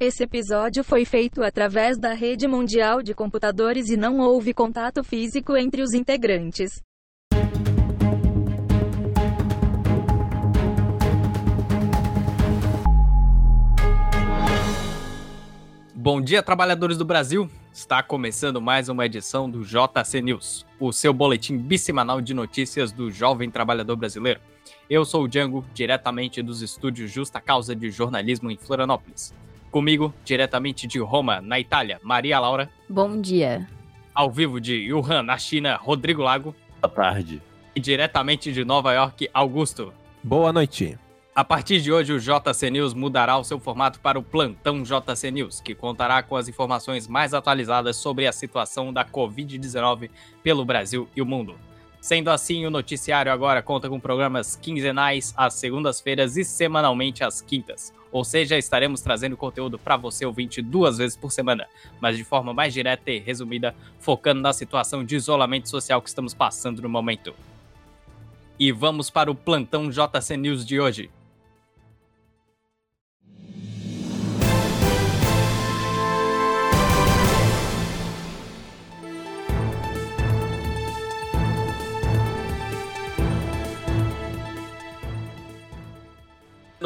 Esse episódio foi feito através da rede mundial de computadores e não houve contato físico entre os integrantes. Bom dia, trabalhadores do Brasil! Está começando mais uma edição do JC News, o seu boletim bissemanal de notícias do jovem trabalhador brasileiro. Eu sou o Django, diretamente dos estúdios Justa Causa de Jornalismo em Florianópolis. Comigo, diretamente de Roma, na Itália, Maria Laura. Bom dia. Ao vivo de Wuhan, na China, Rodrigo Lago. Boa tarde. E diretamente de Nova York, Augusto. Boa noite. A partir de hoje, o JC News mudará o seu formato para o Plantão JC News, que contará com as informações mais atualizadas sobre a situação da Covid-19 pelo Brasil e o mundo. Sendo assim, o noticiário agora conta com programas quinzenais às segundas-feiras e semanalmente às quintas. Ou seja, estaremos trazendo conteúdo para você ouvinte duas vezes por semana, mas de forma mais direta e resumida, focando na situação de isolamento social que estamos passando no momento. E vamos para o plantão JC News de hoje.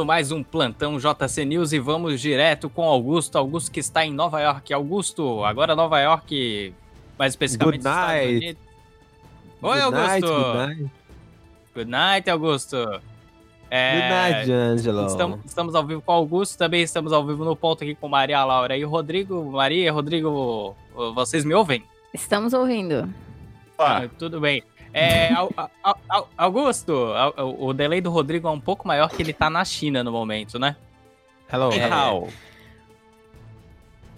Mais um plantão JC News e vamos direto com Augusto. Augusto que está em Nova York. Augusto, agora Nova York, mais especificamente Good night. Oi, good Augusto. Night, good night. Good night, Augusto. É, Good night, Angelo. Estamos, estamos, ao vivo com o Augusto, também estamos ao vivo no ponto aqui com Maria Laura e o Rodrigo. Maria, Rodrigo, vocês me ouvem? Estamos ouvindo. Ah, tudo bem. É, Augusto, o delay do Rodrigo é um pouco maior que ele tá na China no momento, né? Hello. É, how?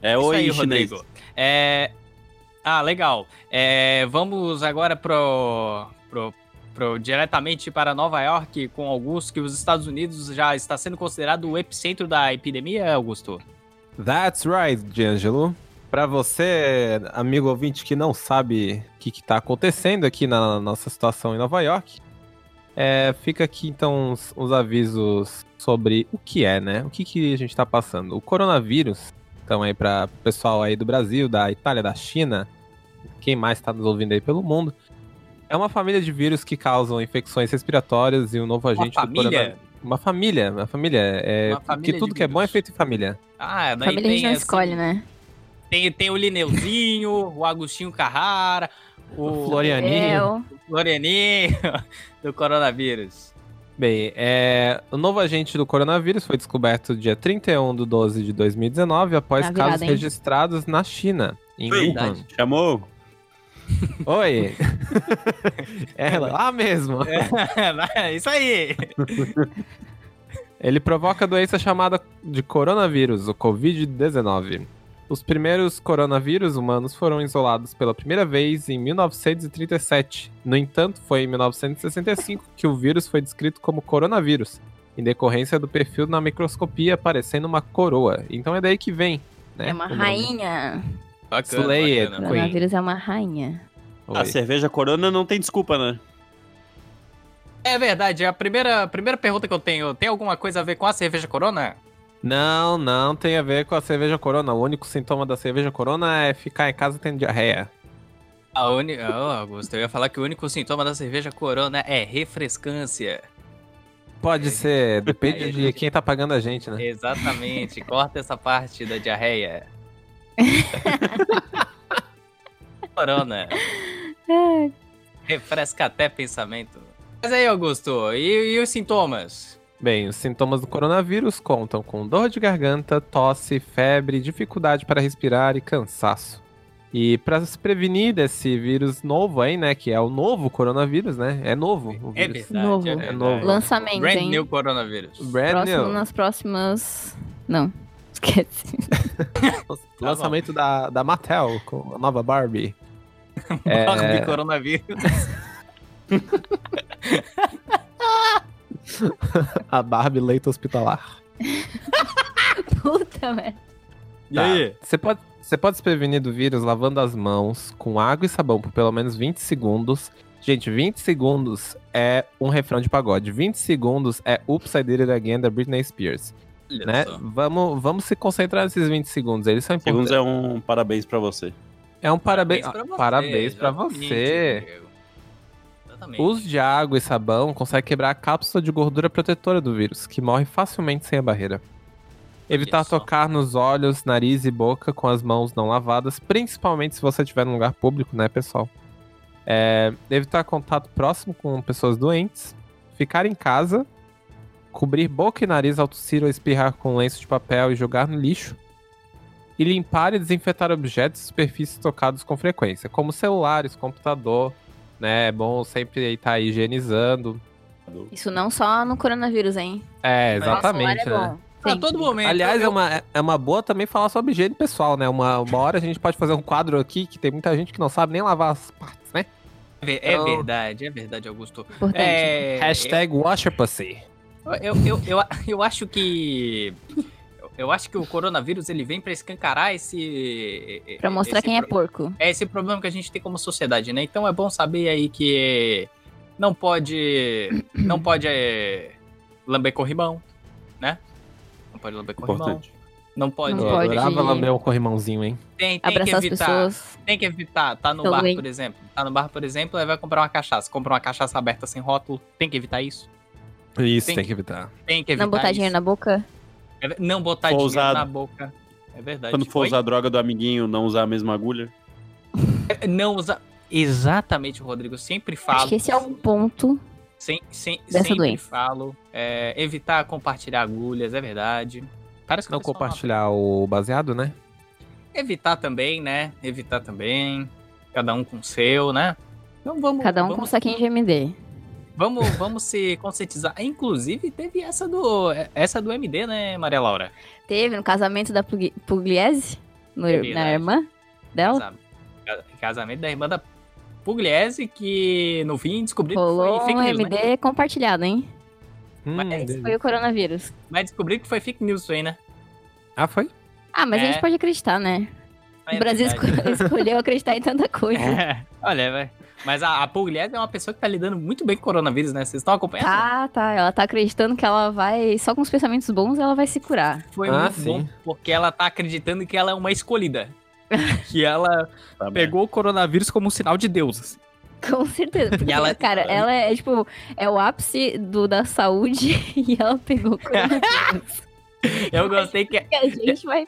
é oi, aí. Rodrigo. É... Ah, legal. É, vamos agora pro, pro, pro, diretamente para Nova York com Augusto, que os Estados Unidos já está sendo considerado o epicentro da epidemia, Augusto? That's right, D'Angelo. Para você, amigo ouvinte que não sabe o que está acontecendo aqui na nossa situação em Nova York, é, fica aqui então os, os, avisos sobre o que é, né? O que, que a gente está passando. O coronavírus, então aí para o pessoal aí do Brasil, da Itália, da China, quem mais está nos ouvindo aí pelo mundo, é uma família de vírus que causam infecções respiratórias e um novo agente uma do coronavírus. Uma família, uma família. É, uma família que tudo que é bom é feito em família. Ah, daí família a gente não assim, escolhe, né? Tem, tem o Lineuzinho, o Agostinho Carrara, o, o Florianinho. Eu. o Florianinho do coronavírus. Bem, é, o novo agente do coronavírus foi descoberto dia 31 de 12 de 2019 após Na virada, casos hein? registrados na China, em Oi. Wuhan. Chamou? Oi! Ela, lá mesmo. É, isso aí. Ele provoca a doença chamada de coronavírus, o Covid-19. Os primeiros coronavírus humanos foram isolados pela primeira vez em 1937. No entanto, foi em 1965 que o vírus foi descrito como coronavírus, em decorrência do perfil na microscopia parecendo uma coroa. Então é daí que vem, né? É uma rainha. Bacana, Slay it, bacana. O Queen. coronavírus é uma rainha. Oi. A cerveja Corona não tem desculpa, né? É verdade, a primeira, a primeira pergunta que eu tenho, tem alguma coisa a ver com a cerveja Corona? Não, não tem a ver com a cerveja corona. O único sintoma da cerveja corona é ficar em casa tendo diarreia. A única. Oh, Augusto, eu ia falar que o único sintoma da cerveja Corona é refrescância. Pode ser, depende de quem tá pagando a gente, né? Exatamente, corta essa parte da diarreia. Corona. Refresca até pensamento. Mas aí, Augusto, e, e os sintomas? Bem, os sintomas do coronavírus contam com dor de garganta, tosse, febre, dificuldade para respirar e cansaço. E para se prevenir desse vírus novo aí, né, que é o novo coronavírus, né? É novo o É vírus. verdade, Novo. é É novo. Lançamento, Brand hein? new coronavírus. Brand Próximo, new. nas próximas. Não, esquece. Lançamento da, da Mattel com a nova Barbie. É. Barbie coronavírus. A Barbie leito hospitalar. Puta merda. E Tá. aí? Você pode, você pode se prevenir do vírus lavando as mãos com água e sabão por pelo menos 20 segundos. Gente, 20 segundos é um refrão de pagode. 20 segundos é Oops, I Did It Again da Britney Spears. Olha né? só. Vamos, vamos se concentrar nesses 20 segundos. Eles são Segundos importantes. é um parabéns pra você. É um parabéns. pra você, Parabéns pra você. Exatamente. Uso de água e sabão consegue quebrar a cápsula de gordura protetora do vírus, que morre facilmente sem a barreira. Evitar tocar nos olhos, nariz e boca com as mãos não lavadas, principalmente se você estiver num lugar público, né, pessoal? É, evitar contato próximo com pessoas doentes. Ficar em casa. Cobrir boca e nariz ao tossir ou espirrar com lenço de papel e jogar no lixo. E limpar e desinfetar objetos e superfícies tocados com frequência, como celulares, computador, né? É bom sempre estar higienizando. Isso não só no coronavírus, hein? É, exatamente, é né? A Sempre. todo momento. Aliás, eu- é uma, é uma boa também falar sobre higiene pessoal, né? Uma, uma hora a gente pode fazer um quadro aqui que tem muita gente que não sabe nem lavar as partes, né? É Então- verdade, é verdade, Augusto. Importante. É, Hashtag wash your pussy. Eu, eu, eu, eu acho que. Eu- Eu acho que o coronavírus ele vem pra escancarar esse. Pra mostrar esse quem é pro- porco. É esse problema que a gente tem como sociedade, né? Então é bom saber aí que não pode. Não pode é, lamber corrimão, né? Não pode lamber corrimão. Importante. Não pode. Não Eu pode. adorava lamber um corrimãozinho, hein? Tem, tem que as evitar. pessoas. Tem que evitar. Tá no Tô bar, por exemplo. Tá no bar, por exemplo, aí vai comprar uma cachaça. Compra uma cachaça aberta sem rótulo. Tem que evitar isso. Isso, Tem tem, que- que evitar. Tem que evitar Não botar isso. dinheiro na boca. É Não botar For dinheiro usado. na boca. É verdade. Quando for Oi? usar a droga do amiguinho, não usar a mesma agulha. Não usar. Exatamente, Rodrigo. Sempre falo. Acho que esse é o ponto. Sem, sem, dessa sempre doença. falo. é, evitar compartilhar agulhas, é verdade. Parece que Não o compartilhar o baseado, né? Evitar também, né? Evitar também. Cada um com o seu, né? Então vamos. Cada um com um vamos, saquinho de MD. Vamos, vamos se conscientizar. Inclusive, teve essa do. Essa do MD, né, Maria Laura? Teve no casamento da Pugli- Pugliese, no- É na verdade. irmã dela. Casa- Casamento da irmã da Pugliese, que no fim descobriram que foi fake um news, né? MD compartilhado, hein? Hum, Mas foi o coronavírus. Mas descobriram que foi fake news isso aí, né? Ah, foi? Ah, mas a É. gente pode acreditar, né? É o Brasil esco- escolheu acreditar em tanta coisa. É, olha, vai. Mas a, a Pugliese é uma pessoa que tá lidando muito bem com o coronavírus, né? Vocês estão acompanhando? Tá, tá. Ela tá acreditando que ela vai. Só com os pensamentos bons ela vai se curar. Foi Ah, muito sim. bom, porque ela tá acreditando que ela é uma escolhida. que ela Tá bem. pegou o coronavírus como um sinal de Deus. assim. Com certeza. Porque, E ela- cara, ela é tipo. É o ápice do, da saúde e ela pegou o coronavírus. Eu gostei que a gente vai,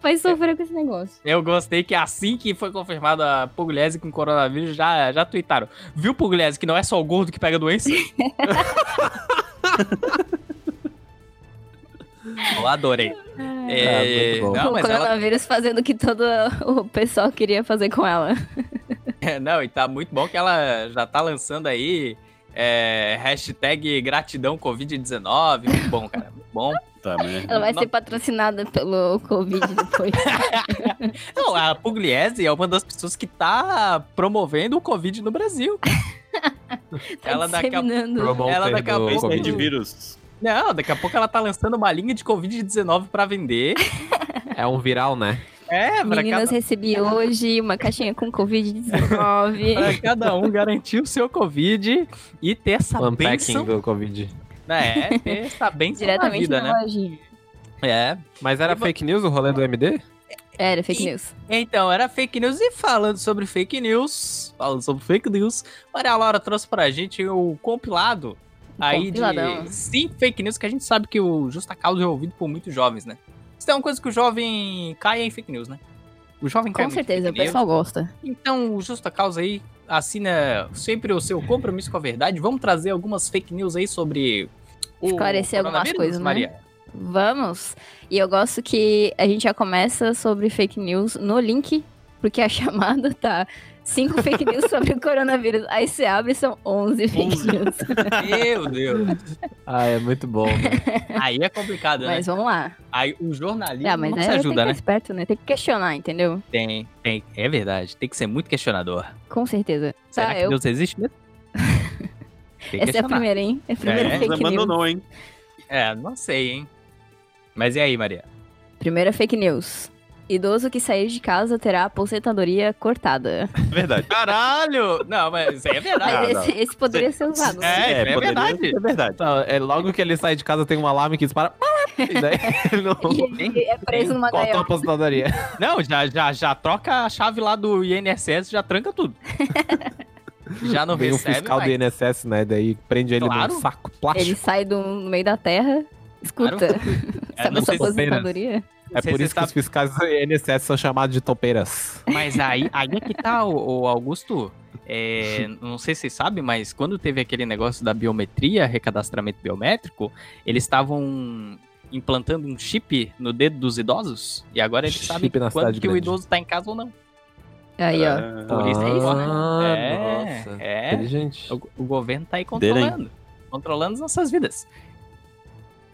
vai sofrer com esse negócio. eu gostei que assim que foi confirmada a Pugliese com coronavírus, já já tuitaram. Viu Pugliese que não é só o gordo que pega doença? eu adorei. É, muito bom. não, o mas ela, coronavírus fazendo o que todo o pessoal queria fazer com ela. É, não, e tá muito bom que ela já tá lançando aí é, hashtag gratidão Covid-19. Muito bom, cara. Muito bom. Tá, né? Ela vai Não- ser patrocinada pelo Covid depois. Não, a Pugliese é uma das pessoas que tá promovendo o Covid no Brasil. Tá Ela daqui a- Ela daqui a pouco- Covid. de vírus. Não, daqui a pouco ela tá lançando uma linha de Covid-19 pra vender. É um viral, né? É, Meninas, cada, recebi hoje uma caixinha com Covid-19. pra cada um garantir o seu Covid e ter essa O unpacking benção. do Covid. É, ter essa benção na Diretamente vida, na né? lojinha. É. Mas era E fake news o rolê do MD? Era fake E- news. Então, era fake news. E falando sobre fake news, falando sobre fake news, Maria Laura trouxe pra gente o compilado aí compiladão. de cinco fake news que a gente sabe que o Justa Causa é ouvido por muitos jovens, né? Isso é uma coisa que o jovem cai em fake news, né? O jovem cai Com certeza, o fake news. pessoal gosta. Então, o Justa Causa aí assina sempre o seu compromisso com a verdade. Vamos trazer algumas fake news aí sobre o Esclarecer algumas coisas, né? Maria. Vamos. E eu gosto que a gente já começa sobre fake news no link, porque a chamada tá cinco fake news sobre o coronavírus. Aí você abre e são 11 fake 11. news. Meu Deus. Ah, é muito bom. né? Aí é complicado, né? Mas vamos lá. Aí o jornalismo Ah, mas não se tem ajuda, que né? ser esperto, né? Tem que questionar, entendeu? Tem, tem. É verdade. Tem que ser muito questionador. Com certeza. Será Tá, que eu... Deus existe mesmo? Tem que Essa é a questionar. primeira, hein? É a primeira É, Não fake news. abandonou, hein? É, não sei, hein? Mas e aí, Maria? Primeira fake news. Idoso que sair de casa terá a aposentadoria cortada. É verdade. Caralho! Não, mas isso aí é verdade. Mas não. esse, esse poderia ser usado. né? É, é poderia verdade. ser verdade. Não, é, logo que ele sai de casa tem um alarme que dispara. E daí ele não... E ele é preso numa Corta a aposentadoria. Não, já, já, já troca a chave lá do INSS, já tranca tudo. Já não Vem o recebe fiscal mais. do INSS, né? Daí prende ele Claro. num saco Ele plástico. sai do no meio da terra. Escuta, É, sabe não a sua aposentadoria? É por isso que os fiscais do INSS são chamados de topeiras. Mas aí, aí é que tá, o, Augusto. É, não sei se vocês sabem, mas quando teve aquele negócio da biometria, recadastramento biométrico, eles estavam implantando um chip no dedo dos idosos. E agora eles Chip sabem quando que o grande. idoso tá em casa ou não. Aí, ó. Ah, Por isso Ah, é, nossa. é. Inteligente. O, o governo tá aí controlando. Controlando as nossas vidas.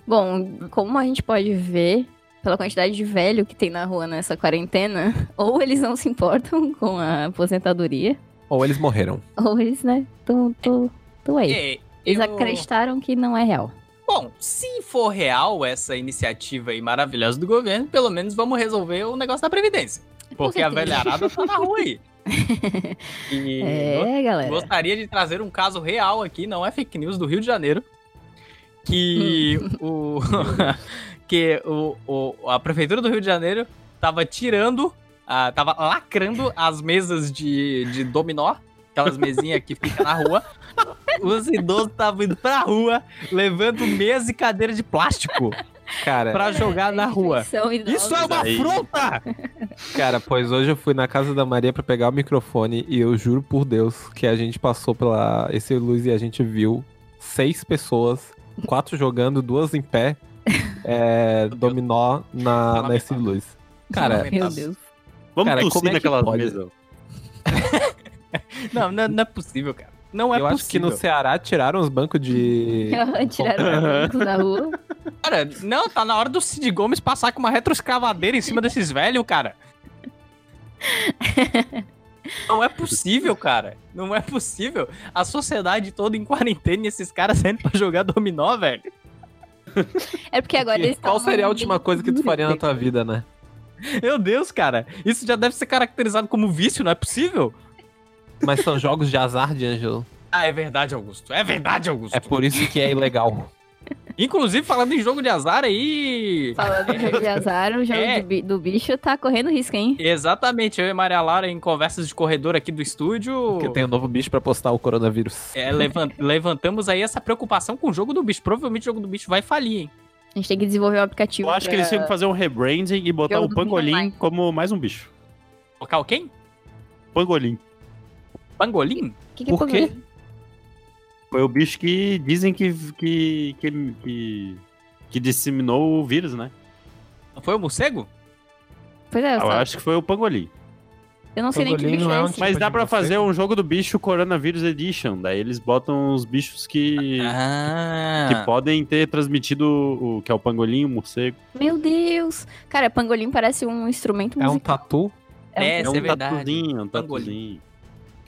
Bom, como a gente pode ver, pela quantidade de velho que tem na rua nessa quarentena, ou eles não se importam com a aposentadoria, Ou eles morreram. ou eles, né, tô, tô, tô aí. É, Eles eu- acreditaram que não é real. Bom, se for real essa iniciativa aí maravilhosa do governo, pelo menos vamos resolver o negócio da Previdência. Porque a velharada tá na rua aí. E É, galera. gostaria de trazer um caso real aqui, não é fake news, do Rio de Janeiro. Que o. que o, o- a Prefeitura do Rio de Janeiro tava tirando. ah, tava lacrando as mesas de, de dominó. Aquelas mesinhas que ficam na rua. Os idosos estavam indo pra rua, levando mesa e cadeira de plástico Cara, pra jogar na rua. Isso é uma afronta! cara, pois hoje eu fui na casa da Maria pra pegar o microfone e eu juro por Deus que a gente passou pela esse luz e a gente viu seis pessoas, quatro jogando, duas em pé, é, dominó na, na esse luz. Cara, Meu Deus. Vamos Cara, tossir é que naquelas pode? mesas. Não, não, não é possível, cara. Não é eu acho que possível. no Ceará tiraram os bancos de. Tiraram os bancos da rua. Cara, não, tá na hora do Cid Gomes passar com uma retroescavadeira em cima desses velhos, cara. Não é possível, cara. Não é possível. A sociedade toda em quarentena e esses caras saindo pra jogar dominó, velho. É porque agora eles Qual seria a última coisa que tu faria na tua vida, né? Meu Deus, cara. Isso já deve ser caracterizado como vício, não é possível? Mas são jogos de azar, de Ângelo. Ah, é verdade, Augusto. É verdade, Augusto. É por isso que é ilegal. Inclusive, falando em jogo de azar aí. Falando em jogo de azar, o jogo É. do, bi- do bicho tá correndo risco, hein? Exatamente, eu e Maria Laura em conversas de corredor aqui do estúdio. Porque tem um novo bicho pra postar o coronavírus. É, levan- levantamos aí essa preocupação com o jogo do bicho. Provavelmente o jogo do bicho vai falir, hein? A gente tem que desenvolver um aplicativo. Eu acho que eles tinham que fazer um rebranding e botar Jogo o Pangolim como mais um bicho. Colocar o quem? Pangolim. Pangolim? Que que é Por quê? Foi o bicho que dizem que, que, que, que, que disseminou o vírus, né? Não foi o morcego? Pois é, eu, Eu só- acho que foi o Pangolim. eu não sei nem que bicho é é um esse. tipo- Mas dá pra fazer um jogo do bicho Coronavírus Edition. Daí eles botam os bichos que, Ah. que podem ter transmitido o que é o pangolim, o morcego. Meu Deus! Cara, pangolim parece um instrumento É um musical. tatu. É, É um é verdade. tatuzinho, um Pangolim. tatuzinho.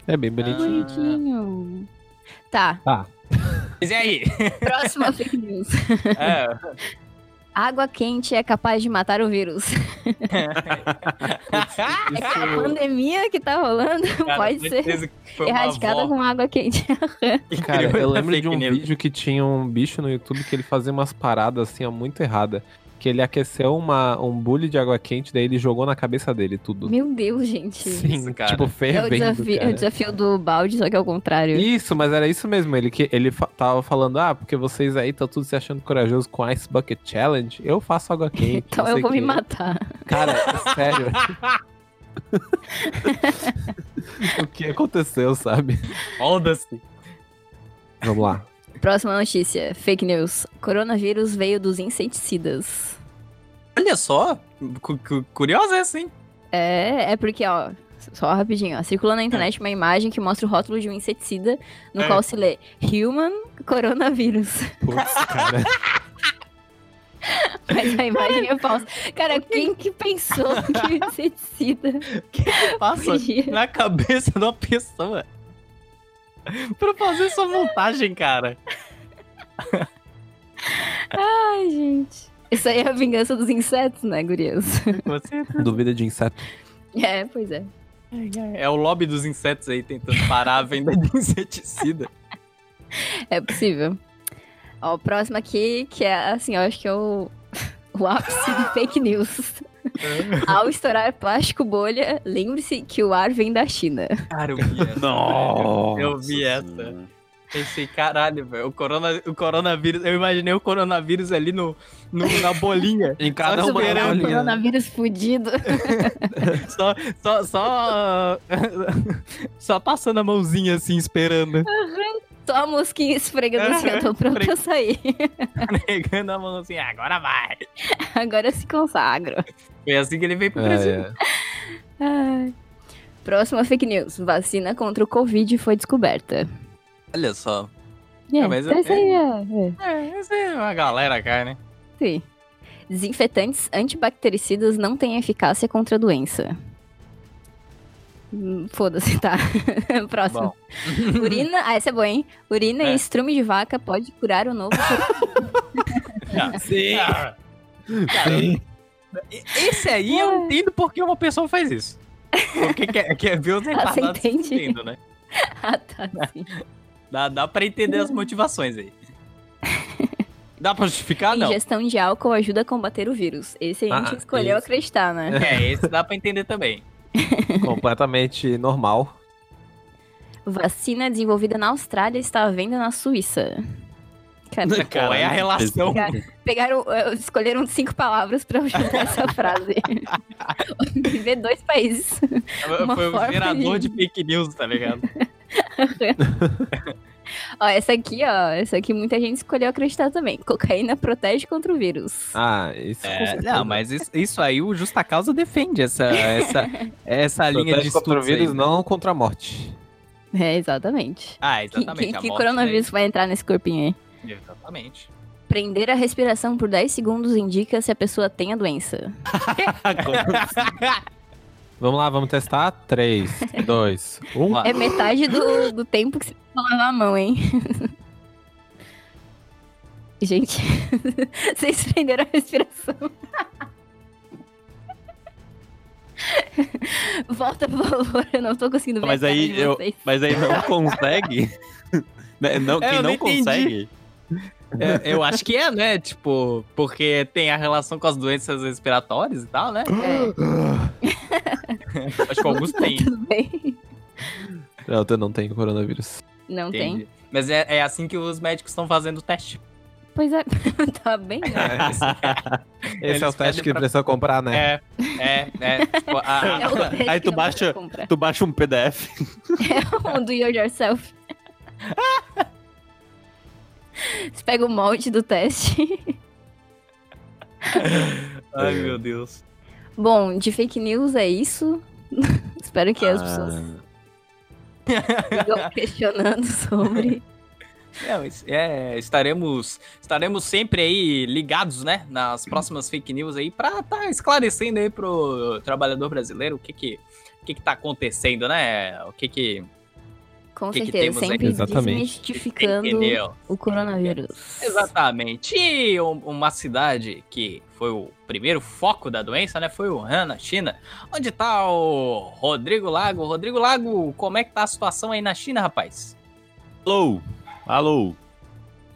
É bem bonitinho. Bonitinho. Tá, Mas e aí? próxima fake news. É. Água quente é capaz de matar o vírus. É que a pandemia que tá rolando Cara, pode ser erradicada avó com água quente. que Cara, eu lembro de um vídeo que tinha um bicho no YouTube que ele fazia umas paradas assim, ó, muito errada. Que ele aqueceu uma, um bule de água quente, daí ele jogou na cabeça dele tudo. Meu Deus, gente. Sim, Isso, cara. tipo, É o fervendo, desafio, é cara. o desafio do balde, só que é o contrário. Isso, mas era isso mesmo. Ele, que, ele fa- tava falando, ah, porque vocês aí estão tudo se achando corajoso com Ice Bucket Challenge. Eu faço água quente. Então não eu vou o me quê." matar. Cara, sério. o que aconteceu, sabe? Foda-se. Vamos lá. Próxima notícia: fake news. Coronavírus veio dos inseticidas. Olha só. cu- cu- Curiosa essa, hein? É, é porque, ó, só rapidinho, ó, circula na internet uma imagem que mostra o rótulo de um inseticida, no É. qual se lê Human Coronavírus. Putz, cara. Mas a imagem é falsa. Cara, quem que pensou que o inseticida Passa podia... na cabeça de uma pessoa. pra fazer essa montagem, cara. Ai, gente. Isso aí é a vingança dos insetos, né, gurias? Você Dúvida de inseto. É, pois é. é o lobby dos insetos aí tentando parar a venda de inseticida. É possível. Ó, o próximo aqui, que é assim, eu acho que é o. o ápice de fake news. Ao estourar plástico bolha, lembre-se que o ar vem da China. Cara, eu vi essa. Nossa. Eu vi essa. Pensei, caralho, velho. O, corona, o coronavírus. Eu imaginei o coronavírus ali no, no- na bolinha. Em cada Só uma bolinha. Coronavírus fudido. só, só, só. só passando a mãozinha assim, esperando. Só a mosquinha esfregando assim, eu tô pronto pra sair. Pegando a mão assim, agora vai. Agora eu se consagro. Foi assim que ele veio pro Brasil. É. Próxima fake news. Vacina contra o Covid foi descoberta. Olha só. É, Ah, mas então eu- isso aí é, é. É, essa é uma galera, cara, né? Sim. Desinfetantes antibactericidas não têm eficácia contra a doença. Hum, Foda-se, tá. Próximo. Bom. Urina. Ah, essa é boa, hein? Urina É. e estrume de vaca pode curar o novo. Sim. Cara, esse aí eu entendo porque uma pessoa faz isso. Porque quer, quer ver os Ah, retardados se entende? fudendo, né? ah, tá. Sim. Dá, dá pra entender as motivações aí. Dá pra justificar? Não. Ingestão de álcool ajuda a combater o vírus. Esse aí a gente Ah, escolheu isso. acreditar, né? É, esse dá pra entender também. completamente normal. Vacina desenvolvida na Austrália está à venda na Suíça. Cara, Qual é a relação? Cara, pegaram, eh, escolheram cinco palavras pra juntar essa frase. Viver dois países. uma Foi o gerador de- de fake news, tá ligado? Ó, essa aqui, ó, essa aqui muita gente escolheu acreditar também. Cocaína protege contra o vírus. Ah, isso É, não, mas isso, isso aí o Justa Causa defende essa, essa, essa linha de Protege contra o estudos aí. vírus, não contra a morte. É, exatamente. Ah, Que, exatamente. que, a que morte coronavírus vai entrar nesse corpinho aí? Exatamente. Prender a respiração por 10 segundos indica se a pessoa tem a doença. Vamos lá, vamos testar. 3, 2, 1. É metade do, do tempo que você vai lavar a mão, hein? Gente, vocês prenderam a respiração. Volta, por favor, eu não tô conseguindo ver Mas a cara aí de eu, vocês. mas aí não consegue. Né, não, É, quem não não entendi. É, eu acho que é, né? Tipo, porque tem a relação com as doenças respiratórias e tal, né? É, Acho que alguns têm. tudo bem. Eu eu não tenho coronavírus. Não tem. Entendi. Mas é, é assim que os médicos estão fazendo o teste. Pois é, tá bem. né? Esse Eles é o teste que pra- precisa comprar, né? É, é, é. Tipo, a- É Aí tu não baixa-. Tu baixa um PDF. É um do yourself. Você pega o molde do teste. Ai, meu Deus. Bom, de fake news é isso. Espero que as pessoas Ah, sigam questionando sobre. É, é, estaremos, estaremos sempre aí ligados, né, nas próximas fake news aí, pra tá esclarecendo aí pro trabalhador brasileiro o que que, o que que tá acontecendo, né, o que que... Com Que que certeza, temos aí? sempre Exatamente. desmistificando Entendeu? o coronavírus. Exatamente. E um- uma cidade que foi o primeiro foco da doença, né, foi Wuhan, na China. Onde tá o Rodrigo Lago? Rodrigo Lago, como é que tá a situação aí na China, rapaz? Alô? Alô?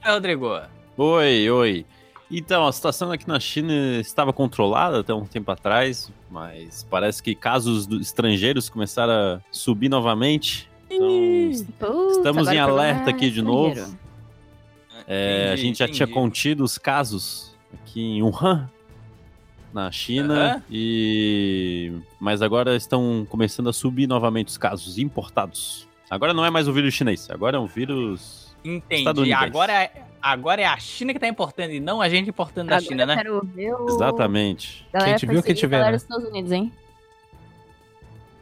É, Rodrigo. Oi, oi. Então, a situação aqui na China estava controlada até um tempo atrás, mas parece que casos estrangeiros começaram a subir novamente. Então, Estamos em alerta aqui de novo. é, a gente já tinha contido os casos aqui em Wuhan, na China, e mas agora estão começando a subir novamente os casos importados. Agora não é mais o vírus chinês, agora é um vírus Entendi. Estadunidense. Agora é, agora é a China que tá importando e não a gente importando da China, né? quero ver o... exatamente. Galera Quem te viu, quem galera né? dos Estados Unidos, hein?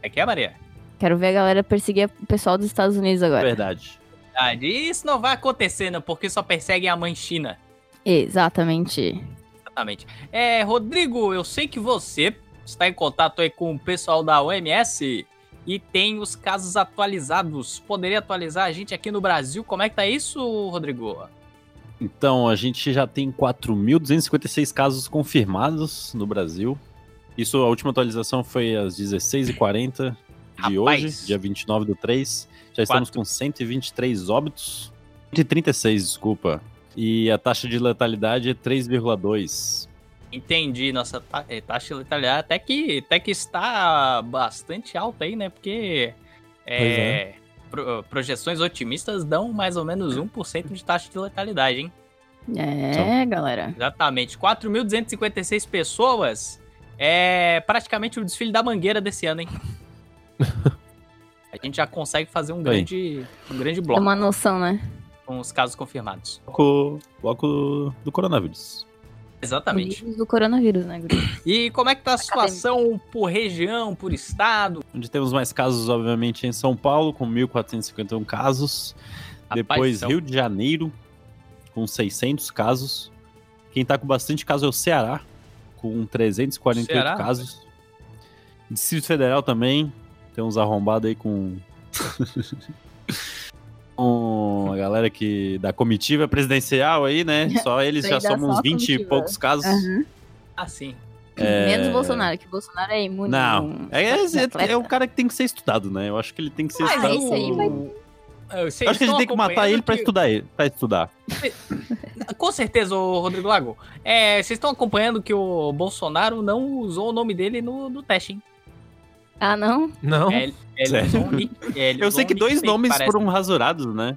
É que é, Maria? Quero ver a galera perseguir o pessoal dos Estados Unidos agora. Verdade. Ah, Isso não vai acontecer, não, porque só perseguem a mãe China. Exatamente. Exatamente. É, Rodrigo, eu sei que você está em contato aí com o pessoal da OMS e tem os casos atualizados. Poderia atualizar a gente aqui no Brasil? Como é que tá isso, Rodrigo? Então, a gente já tem 4.256 casos confirmados no Brasil. Isso, a última atualização foi às 16h40 de Rapaz. hoje, dia 29 do 3. Já estamos com 123 óbitos. 136, desculpa. E a taxa de letalidade é 3,2. Entendi, nossa ta- eh, taxa de letalidade até que, até que está bastante alta aí, né? Porque é, pro- projeções otimistas dão mais ou menos 1% de taxa de letalidade, hein? É, galera. Exatamente. 4.256 pessoas é praticamente o desfile da Mangueira desse ano, hein? A gente já consegue fazer um grande, um grande É bloco uma noção, né? com os casos confirmados. Bloco, bloco do coronavírus. Exatamente. Do coronavírus, né, Guri? E como é que tá a situação por região, por estado? Onde temos mais casos, obviamente, em São Paulo, com 1.451 casos. Depois, são- Rio de Janeiro, com 600 casos. Quem tá com bastante caso é o Ceará, com 348 Ceará, casos. Distrito Federal também, tem uns arrombados aí com. com a galera que da comitiva presidencial aí, né? Só eles já só a 20 e comitiva. poucos casos. Ah, sim. Menos o Bolsonaro, que o Bolsonaro é imune. Não, é, é, atleta. é o cara que tem que ser estudado, né? Eu acho que ele tem que ser Mas estudado. isso aí vai- Eu, Eu acho que a gente tem que matar ele pra estudar ele, pra estudar. Com certeza, Rodrigo Lago. É, vocês estão acompanhando que o Bolsonaro não usou o nome dele no, no teste, hein? Ah, não? Não. É, um nick- é, Eu sei que dois nomes parece. foram rasurados, né?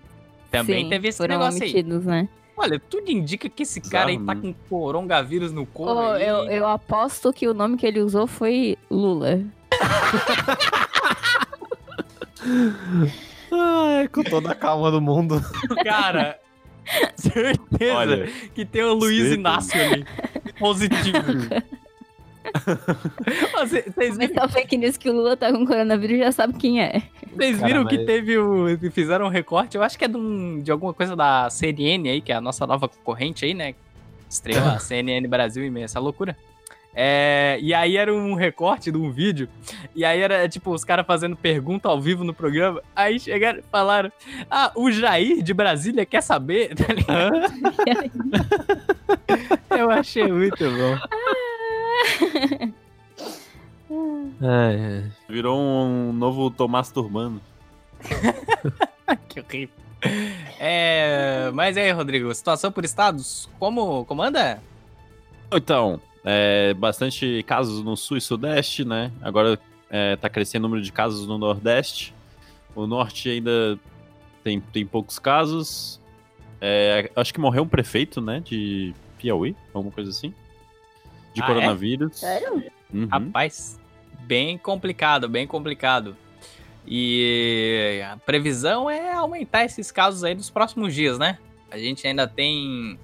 Também Sim, teve esse foram negócio aí. omitidos, né? Olha, tudo indica que esse cara aí tá com coronavírus no corpo. Aí. eu, eu aposto que o nome que ele usou foi Lula. Ai, com toda a calma do mundo. Cara, certeza Olha, que tem o Luiz certeza. Inácio ali. Positivo. Vocês viram, tá fake news que o Lula tá com coronavírus já sabe quem é. vocês Cara, viram que mas- teve o. que Fizeram um recorte, eu acho que é de, um- de alguma coisa da CNN aí, que é a nossa nova concorrente aí, né? Estreou a CNN Brasil e meio, essa loucura. É, e aí era um recorte de um vídeo, e aí era tipo os caras fazendo pergunta ao vivo no programa. Aí chegaram e falaram: Ah, o Jair de Brasília quer saber? Tá ligado? Eu achei muito bom. Ai. virou um novo Tomás Turmano. que horrível. É, mas aí, Rodrigo, situação por estados, como, como anda? Então, é, bastante casos no sul e sudeste, né? Agora é, tá crescendo o número de casos no nordeste. O norte ainda tem, tem poucos casos. É, acho que morreu um prefeito, né? De Piauí, alguma coisa assim. De Ah, é? coronavírus. Sério? Uhum. Rapaz, bem complicado, bem complicado. E a previsão é aumentar esses casos aí nos próximos dias, né? A gente ainda tem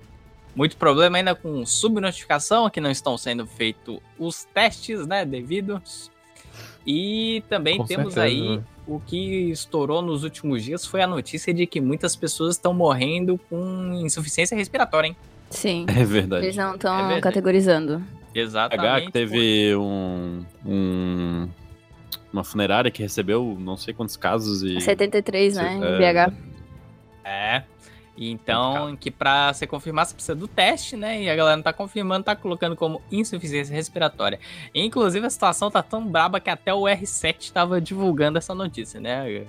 muito problema ainda com subnotificação, que não estão sendo feitos os testes, né, devidos. E também Com temos certeza, aí o que estourou nos últimos dias foi a notícia de que muitas pessoas estão morrendo com insuficiência respiratória, hein? Sim. É verdade. Eles não É estão verdade. categorizando. Exatamente. H que teve um, um- uma funerária que recebeu não sei quantos casos e 73, né? Em É. BH. É. Então, que pra ser confirmado, você precisa do teste, né? E a galera não tá confirmando, tá colocando como insuficiência respiratória. Inclusive, a situação tá tão braba que até o R7 tava divulgando essa notícia, né?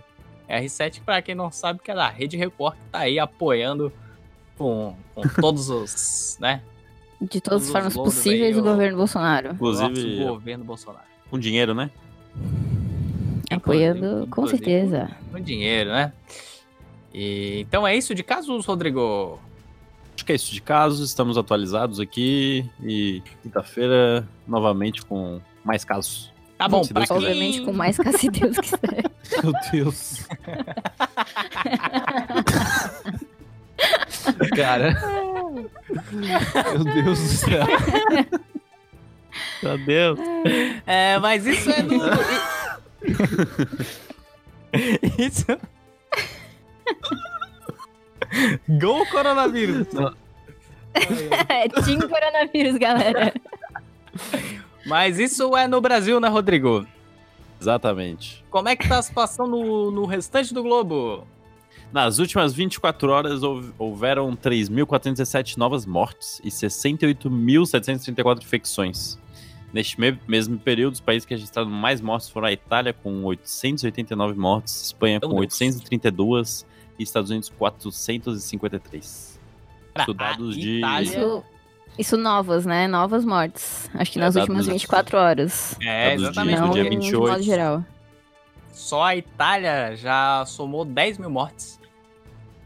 R7, pra quem não sabe, que é da Rede Record, que tá aí apoiando com, com todos os, né? De todas Todos as os formas possíveis do governo Bolsonaro. inclusive Nosso governo Bolsonaro. com dinheiro, né? Apoiando, com Inclusive, certeza. Com dinheiro, né? E, então é isso de casos, Rodrigo? Acho que é isso de casos, estamos atualizados aqui e quinta-feira novamente com mais casos. Tá bom, pra quiser. Obviamente, com mais que se Deus quiser. Meu Deus. Cara. Meu Deus do céu. Meu Deus. É, mas isso é do. isso. Gol coronavírus. é Team Coronavírus, galera. Mas isso é no Brasil, né, Rodrigo? Exatamente. Como é que tá a situação no, no restante do globo? Nas últimas 24 horas houve- houveram 3.417 novas mortes e 68.734 infecções. Neste me- mesmo período, os países que registraram mais mortes foram a Itália, com 889 mortes, Espanha, Meu com Deus. 832 e Estados Unidos, 453. Cara, Estudados a de- Isso, Isso novas, né? Novas mortes. Acho que É, nas dados- últimas 24 horas. É, Dados de- exatamente. no Não dia de 28. modo geral. Só a Itália já somou 10 mil mortes.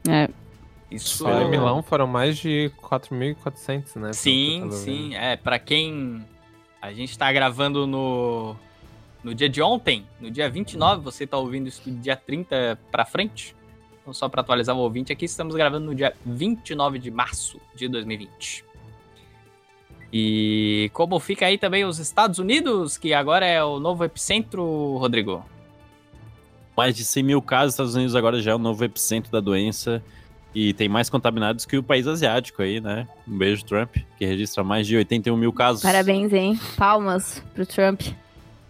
É. Isso Só em Milão foram mais de 4.400, né? Sim, sim. É, pra quem. A gente tá gravando no. No dia de ontem, no dia 29, você tá ouvindo isso do dia 30 pra frente. Então, só pra atualizar o ouvinte aqui, estamos gravando no dia 29 de março de 2020. E como fica aí também os Estados Unidos, que agora é o novo epicentro, Rodrigo? Mais de 100 mil casos, os Estados Unidos agora já é o novo epicentro da doença. E tem mais contaminados que o país asiático aí, né? Um beijo, Trump, que registra mais de 81 mil casos. Parabéns, hein? Palmas pro Trump.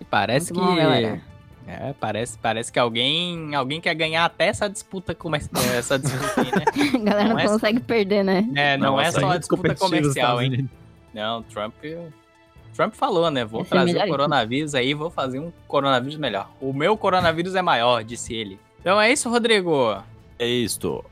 E parece Muito bom, que. galera. É, parece, parece que alguém, alguém quer ganhar até essa disputa comercial. Essa disputa aí, né? A galera Não não, é só- consegue perder, né? É, não, é Nossa, só a muito disputa comercial, hein? Não, Trump. Trump falou, né? Vou Esse é trazer o coronavírus aí, vou fazer um coronavírus melhor. O meu coronavírus é maior, disse ele. Então é isso, Rodrigo. É isto.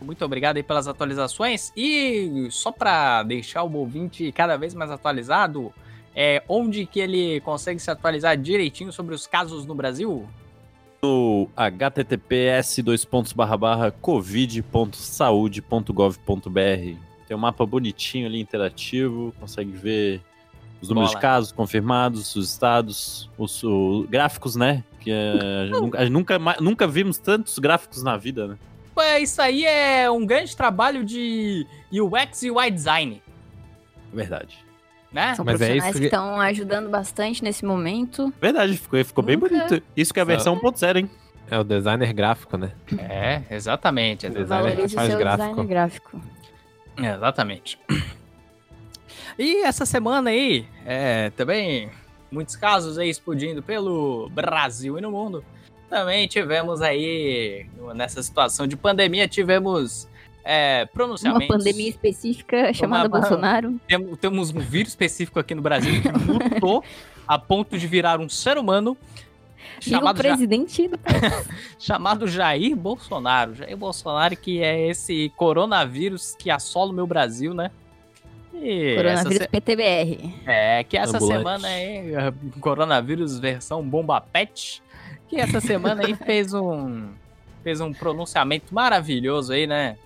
Muito obrigado aí pelas atualizações. E só pra deixar o ouvinte cada vez mais atualizado, é onde que ele consegue se atualizar direitinho sobre os casos no Brasil? No https covid.saude.gov.br. Tem um mapa bonitinho ali, interativo, consegue ver os números Bola. de casos confirmados, os estados, os, o- gráficos, né? Que é, nunca, nunca, nunca vimos tantos gráficos na vida, né? Pô, isso aí é um grande trabalho de UX e UI design, Verdade. né? São Mas é profissionais isso que estão ajudando bastante nesse momento. Verdade, ficou, ficou bem Nunca- bonito. Isso que é a versão 1.0, hein? É o designer gráfico, né? É, exatamente. é Designer que faz gráfico. gráfico. Exatamente. E essa semana aí, é, também muitos casos aí explodindo pelo Brasil e no mundo. Também tivemos aí, nessa situação de pandemia, tivemos é, Uma pronunciamentos. pandemia específica chamada Uma- Bolsonaro. Tem- Temos um vírus específico aqui no Brasil que mutou a ponto de virar um ser humano chamado, Ja- presidente do chamado Jair Bolsonaro. Jair Bolsonaro, que é esse coronavírus que assola o meu Brasil, né? E coronavírus se- PTBR. É, que essa Ambulante. semana aí, a coronavírus versão bomba pet, que essa semana aí fez um fez um pronunciamento maravilhoso aí, né?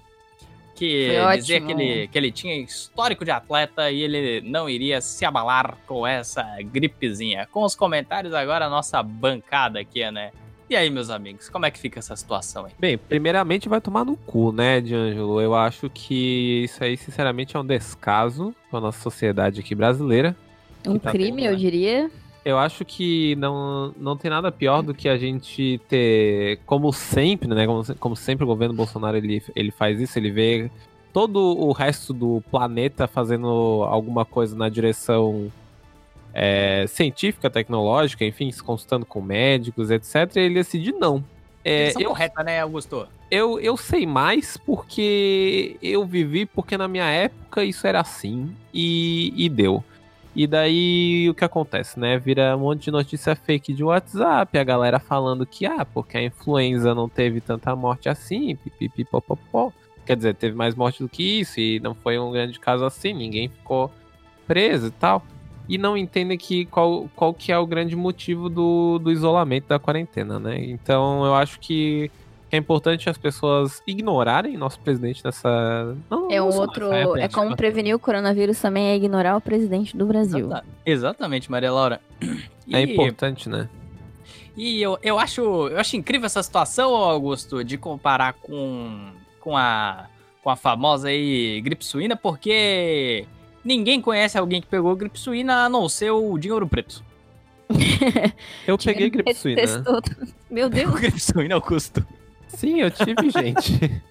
Que Foi dizia ótimo. que ele, que ele tinha histórico de atleta e ele não iria se abalar com essa gripezinha. Com os comentários agora, a nossa bancada aqui, né? E aí, meus amigos, como é que fica essa situação aí? Bem, primeiramente vai tomar no cu, né, D'Angelo? Eu acho que isso aí, sinceramente, é um descaso com a nossa sociedade aqui brasileira. Um tá crime, eu né? diria. Eu acho que não, não tem nada pior do que a gente ter, como sempre, né? Como, como sempre o governo Bolsonaro ele, ele faz isso, ele vê todo o resto do planeta fazendo alguma coisa na direção é, científica, tecnológica, enfim, se consultando com médicos, etc. E ele decide não. É, eu, correta, né, Augusto? eu, eu sei mais porque eu vivi, porque na minha época isso era assim e, e deu. E daí o que acontece, né? Vira um monte de notícia fake de WhatsApp, a galera falando que, ah, porque a influenza não teve tanta morte assim, pipipipopopó. Quer dizer, teve mais morte do que isso e não foi um grande caso assim, ninguém ficou preso e tal. E não entendem que qual, qual que é o grande motivo do, do isolamento da quarentena, né? Então eu acho que é importante as pessoas ignorarem nosso presidente nessa. Não, É não um outro. É gente, como prevenir o coronavírus também é ignorar o presidente do Brasil. Exata- Exatamente, Maria Laura. É E- importante, né? E eu, eu, acho, eu acho incrível essa situação, Augusto, de comparar com, com, a, com a famosa aí gripe suína, porque ninguém conhece alguém que pegou gripe suína a não ser o Dinheiro Preto. Eu peguei gripe suína. Testou tudo. Meu O Deus, gripe suína, Augusto. Sim, eu tive, gente.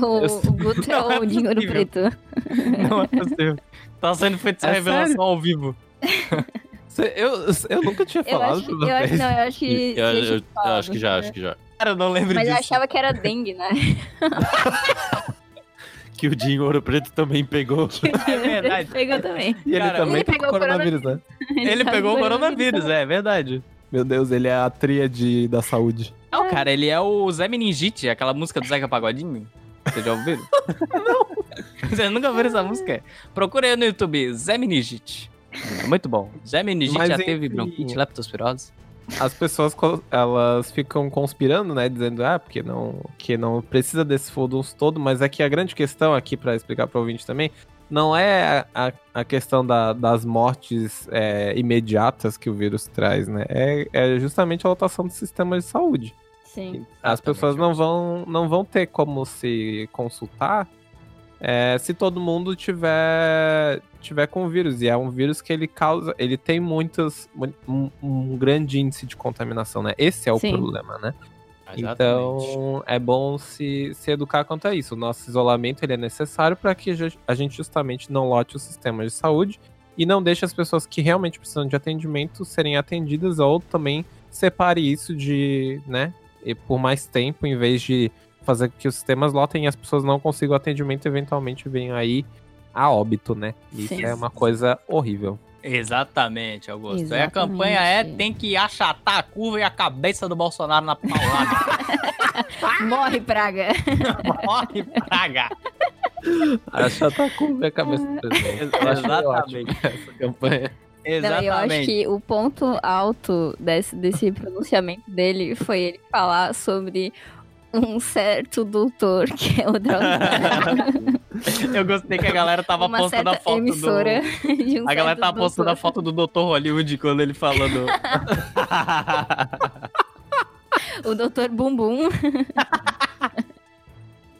o, o Guto Não é é o dinheiro possível. preto. Não é possível. Tá sendo feita essa É revelação sério? ao vivo. Eu, eu nunca tinha Eu falado acho, que- pra eu acho, não, eu acho que. Eu, eu- eu acho que já, né? acho que já. Cara, eu não lembro Mas eu disso. achava que era dengue, né? Que o Dinho Ouro Preto também pegou. É verdade. Pegou também. E ele Cara, também ele pegou o coronavírus, né? Ele tá pegou o coronavírus, é verdade. Meu Deus, ele é a tríade da saúde. Não, cara, ele é o Zé Meningite, aquela música do Zeca Pagodinho. Vocês já ouviram? não. Você nunca ouviu essa música? Procura aí no YouTube, Zé Meningite. É muito bom. Zé Meningite Mas já enfim. teve bronquite, leptospirose. As pessoas, elas ficam conspirando, né? Dizendo, ah, porque não, que não precisa desse furdunço todo, mas é que a grande questão aqui, pra explicar para o ouvinte também, não é a, a questão da- das mortes é, imediatas que o vírus traz, né? É, é justamente a lotação do sistema de saúde. Sim. As pessoas não vão, não vão ter como se consultar é, se todo mundo tiver, tiver com o vírus. E é um vírus que ele causa. Ele tem muitas. Um, um grande índice de contaminação, né? Esse é o Sim. problema, né? Exatamente. Então é bom se, se educar quanto a isso. O nosso isolamento ele é necessário para que a gente justamente não lote o sistema de saúde e não deixe as pessoas que realmente precisam de atendimento serem atendidas ou também separe isso de, né, e por mais tempo em vez de fazer com que os sistemas lotem e as pessoas não consigam atendimento eventualmente venham aí a óbito, né? Isso Sim. é uma coisa horrível. Exatamente, Augusto. E a Exatamente. campanha é tem que achatar a curva e a cabeça do Bolsonaro na paulada. Morre, praga. Morre praga. Acha tá com a cabeça do achei Exatamente. essa campanha. Não, eu acho Exatamente. que o ponto alto desse, desse pronunciamento dele foi ele falar sobre um certo doutor que é o Drauzio. Eu gostei que a galera tava uma postando a foto emissora do. de um A galera tava postando a doutor. foto do Dr. Hollywood quando ele falou do. O doutor Bumbum.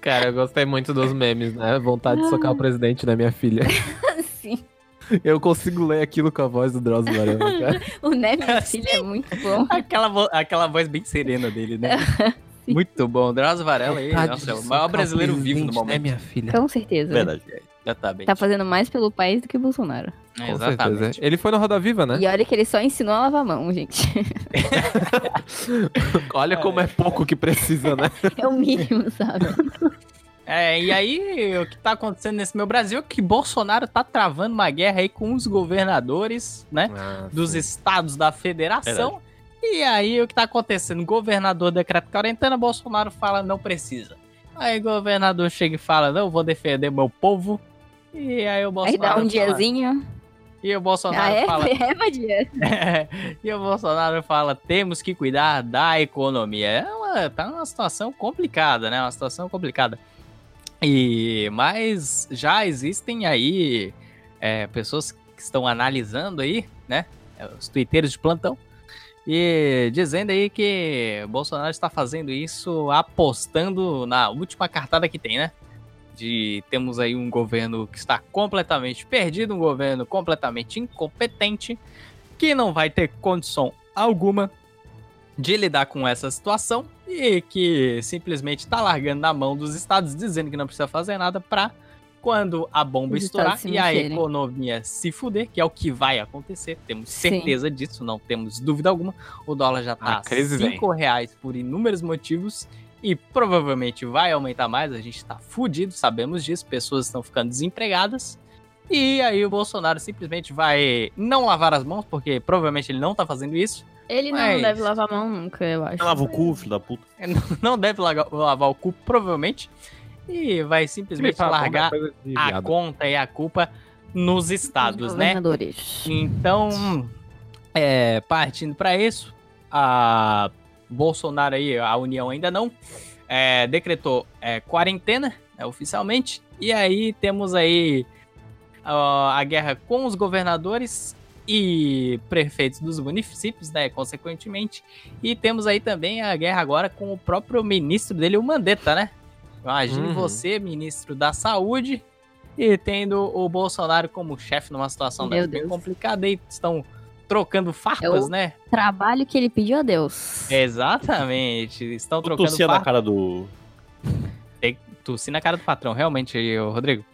Cara, eu gostei muito dos memes, né? Vontade de socar o presidente da minha filha. Sim. Eu consigo ler aquilo com a voz do Drauzio Varela, cara. O Né, minha filha, é muito bom. aquela, vo- aquela voz bem serena dele, né? Muito bom. Drauzio Varela aí, Vontade nossa, de é o maior brasileiro vivo no momento. minha filha? Com certeza. Verdade. Exatamente. Tá fazendo mais pelo país do que o Bolsonaro. É, Exatamente. certeza. Ele foi no Roda Viva, né? E olha que ele só ensinou a lavar a mão, gente. Olha como é pouco que precisa, né? É o mínimo, sabe? É, e aí, o que tá acontecendo nesse meu Brasil é que Bolsonaro tá travando uma guerra aí com os governadores, né? dos estados da federação. E aí, o que tá acontecendo? O governador decreta quarentena, Bolsonaro fala não precisa. Aí o governador chega e fala, não, vou defender meu povo. E aí o Aí Bolsonaro dá um fala- diazinho. E o Ah, Bolsonaro é? fala... É, Vadia? e o Bolsonaro fala, temos que cuidar da economia. É uma, tá uma situação complicada, né? Uma situação complicada. E, mas já existem aí é, pessoas que estão analisando aí, né? é, Os twitteiros de plantão. E dizendo aí que Bolsonaro está fazendo isso apostando na última cartada que tem, né? De temos aí um governo que está completamente perdido, um governo completamente incompetente, que não vai ter condição alguma de lidar com essa situação e que simplesmente está largando na mão dos estados, dizendo que não precisa fazer nada para quando a bomba Os estourar e a mexerem. economia se fuder, que é o que vai acontecer, temos Sim. certeza disso, não temos dúvida alguma. O dólar já tá A crise vem. 5 reais por inúmeros motivos e provavelmente vai aumentar mais, a gente tá fudido, sabemos disso, pessoas estão ficando desempregadas. E aí o Bolsonaro simplesmente vai não lavar as mãos, porque provavelmente ele não tá fazendo isso. Ele não Mas- deve lavar a mão nunca, eu acho. Lava o cu, filho da puta. Não deve lagar- lavar o cu, provavelmente. E vai simplesmente largar a conta e a culpa nos estados, Os né? governadores. Então, é, partindo para isso, a Bolsonaro aí, a União ainda não é, decretou é, quarentena né, oficialmente. E aí temos aí ó, a guerra com os governadores e prefeitos dos municípios, né, consequentemente. E temos aí também a guerra agora com o próprio ministro dele, o Mandetta, né? Imagine Uhum. você, ministro da Saúde, e tendo o Bolsonaro como chefe numa situação Meu bem complicada e estão trocando farpas, É o- né? Trabalho que ele pediu a Deus. Exatamente. Estão Eu trocando tossia na farpas. cara do. Tossi na cara do patrão, realmente, Rodrigo.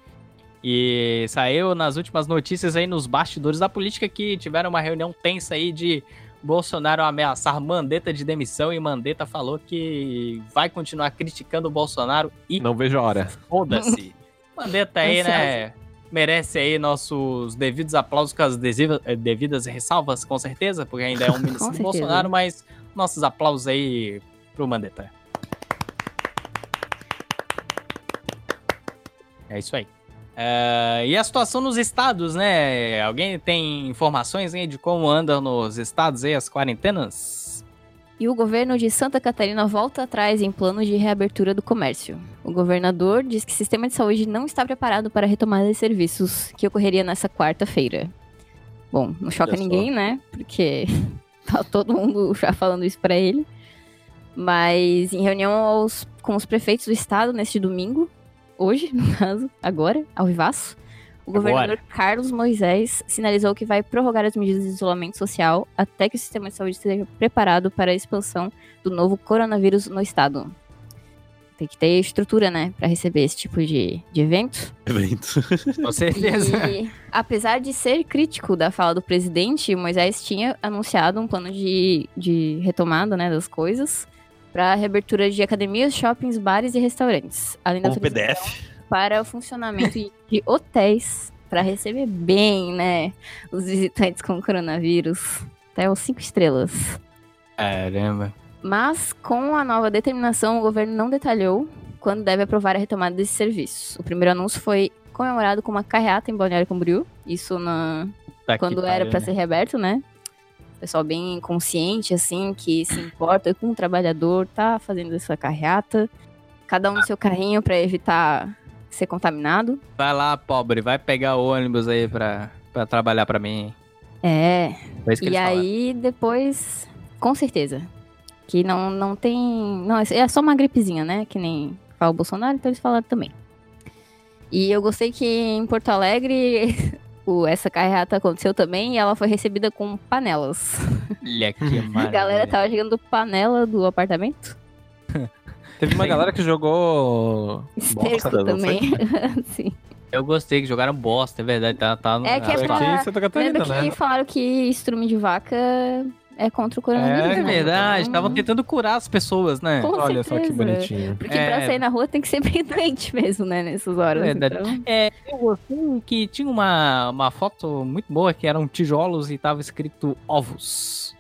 E saiu nas últimas notícias aí nos bastidores da política que tiveram uma reunião tensa aí de Bolsonaro ameaçar Mandetta de demissão e Mandetta falou que vai continuar criticando o Bolsonaro e Não vejo a hora. foda-se. Mandetta aí, né? Merece aí nossos devidos aplausos com as eh, devidas ressalvas, com certeza, porque ainda é um ministro do. Bolsonaro, mas nossos aplausos aí pro Mandetta. É isso aí. É, e a situação nos estados, né? Alguém tem informações aí de como andam nos estados aí as quarentenas? E o governo de Santa Catarina volta atrás em planos de reabertura do comércio. O governador diz que o sistema de saúde não está preparado para a retomada de serviços, que ocorreria nessa quarta-feira. Bom, não choca ninguém, né? Porque tá todo mundo já falando isso para ele. Mas em reunião aos- com os prefeitos do estado neste domingo, hoje, no caso, agora, ao vivaço, o Agora. governador Carlos Moisés sinalizou que vai prorrogar as medidas de isolamento social até que o sistema de saúde esteja preparado para a expansão do novo coronavírus no estado. Tem que ter estrutura, né, para receber esse tipo de, de evento. Evento. Com certeza. E, apesar de ser crítico da fala do presidente, Moisés tinha anunciado um plano de, de retomada né, das coisas para a reabertura de academias, shoppings, bares e restaurantes. Além da autorização PDF. para o funcionamento de- hotéis para receber bem, né, os visitantes com coronavírus. Até os cinco estrelas. Caramba. Mas, com a nova determinação, o governo não detalhou quando deve aprovar a retomada desses serviços. O primeiro anúncio foi comemorado com uma carreata em Balneário Camboriú. Isso na, Tá quando era para né? ser reaberto, né? Pessoal bem consciente, assim, que se importa com o trabalhador, tá fazendo essa carreata. Cada um no seu carrinho para evitar ser contaminado. Vai lá, pobre, vai pegar o ônibus aí pra, pra trabalhar pra mim. É, que e falaram. aí depois, com certeza, que não, não tem. Não, é só uma gripezinha, né? Que nem fala o Bolsonaro, então eles falaram também. E eu gostei que em Porto Alegre o, essa carreata aconteceu também e ela foi recebida com panelas. Olha que A maravilha. galera tava jogando panela do apartamento. Teve uma galera que jogou. Esterco bosta, também. Sim. Eu gostei que jogaram bosta, é verdade. Tá, tá no, É que é Aqui pra- em Santa Catarina, Lembra que né? falaram que estrume de vaca é contra o coronavírus, É, É né? verdade, Então, estavam tentando curar as pessoas, né? Com Olha só que certeza. bonitinho. Porque É. pra sair na rua tem que ser bem doente mesmo, né? Nessas horas. Verdade. Então... É, eu gostei que tinha uma, uma foto muito boa que eram tijolos e tava escrito ovos.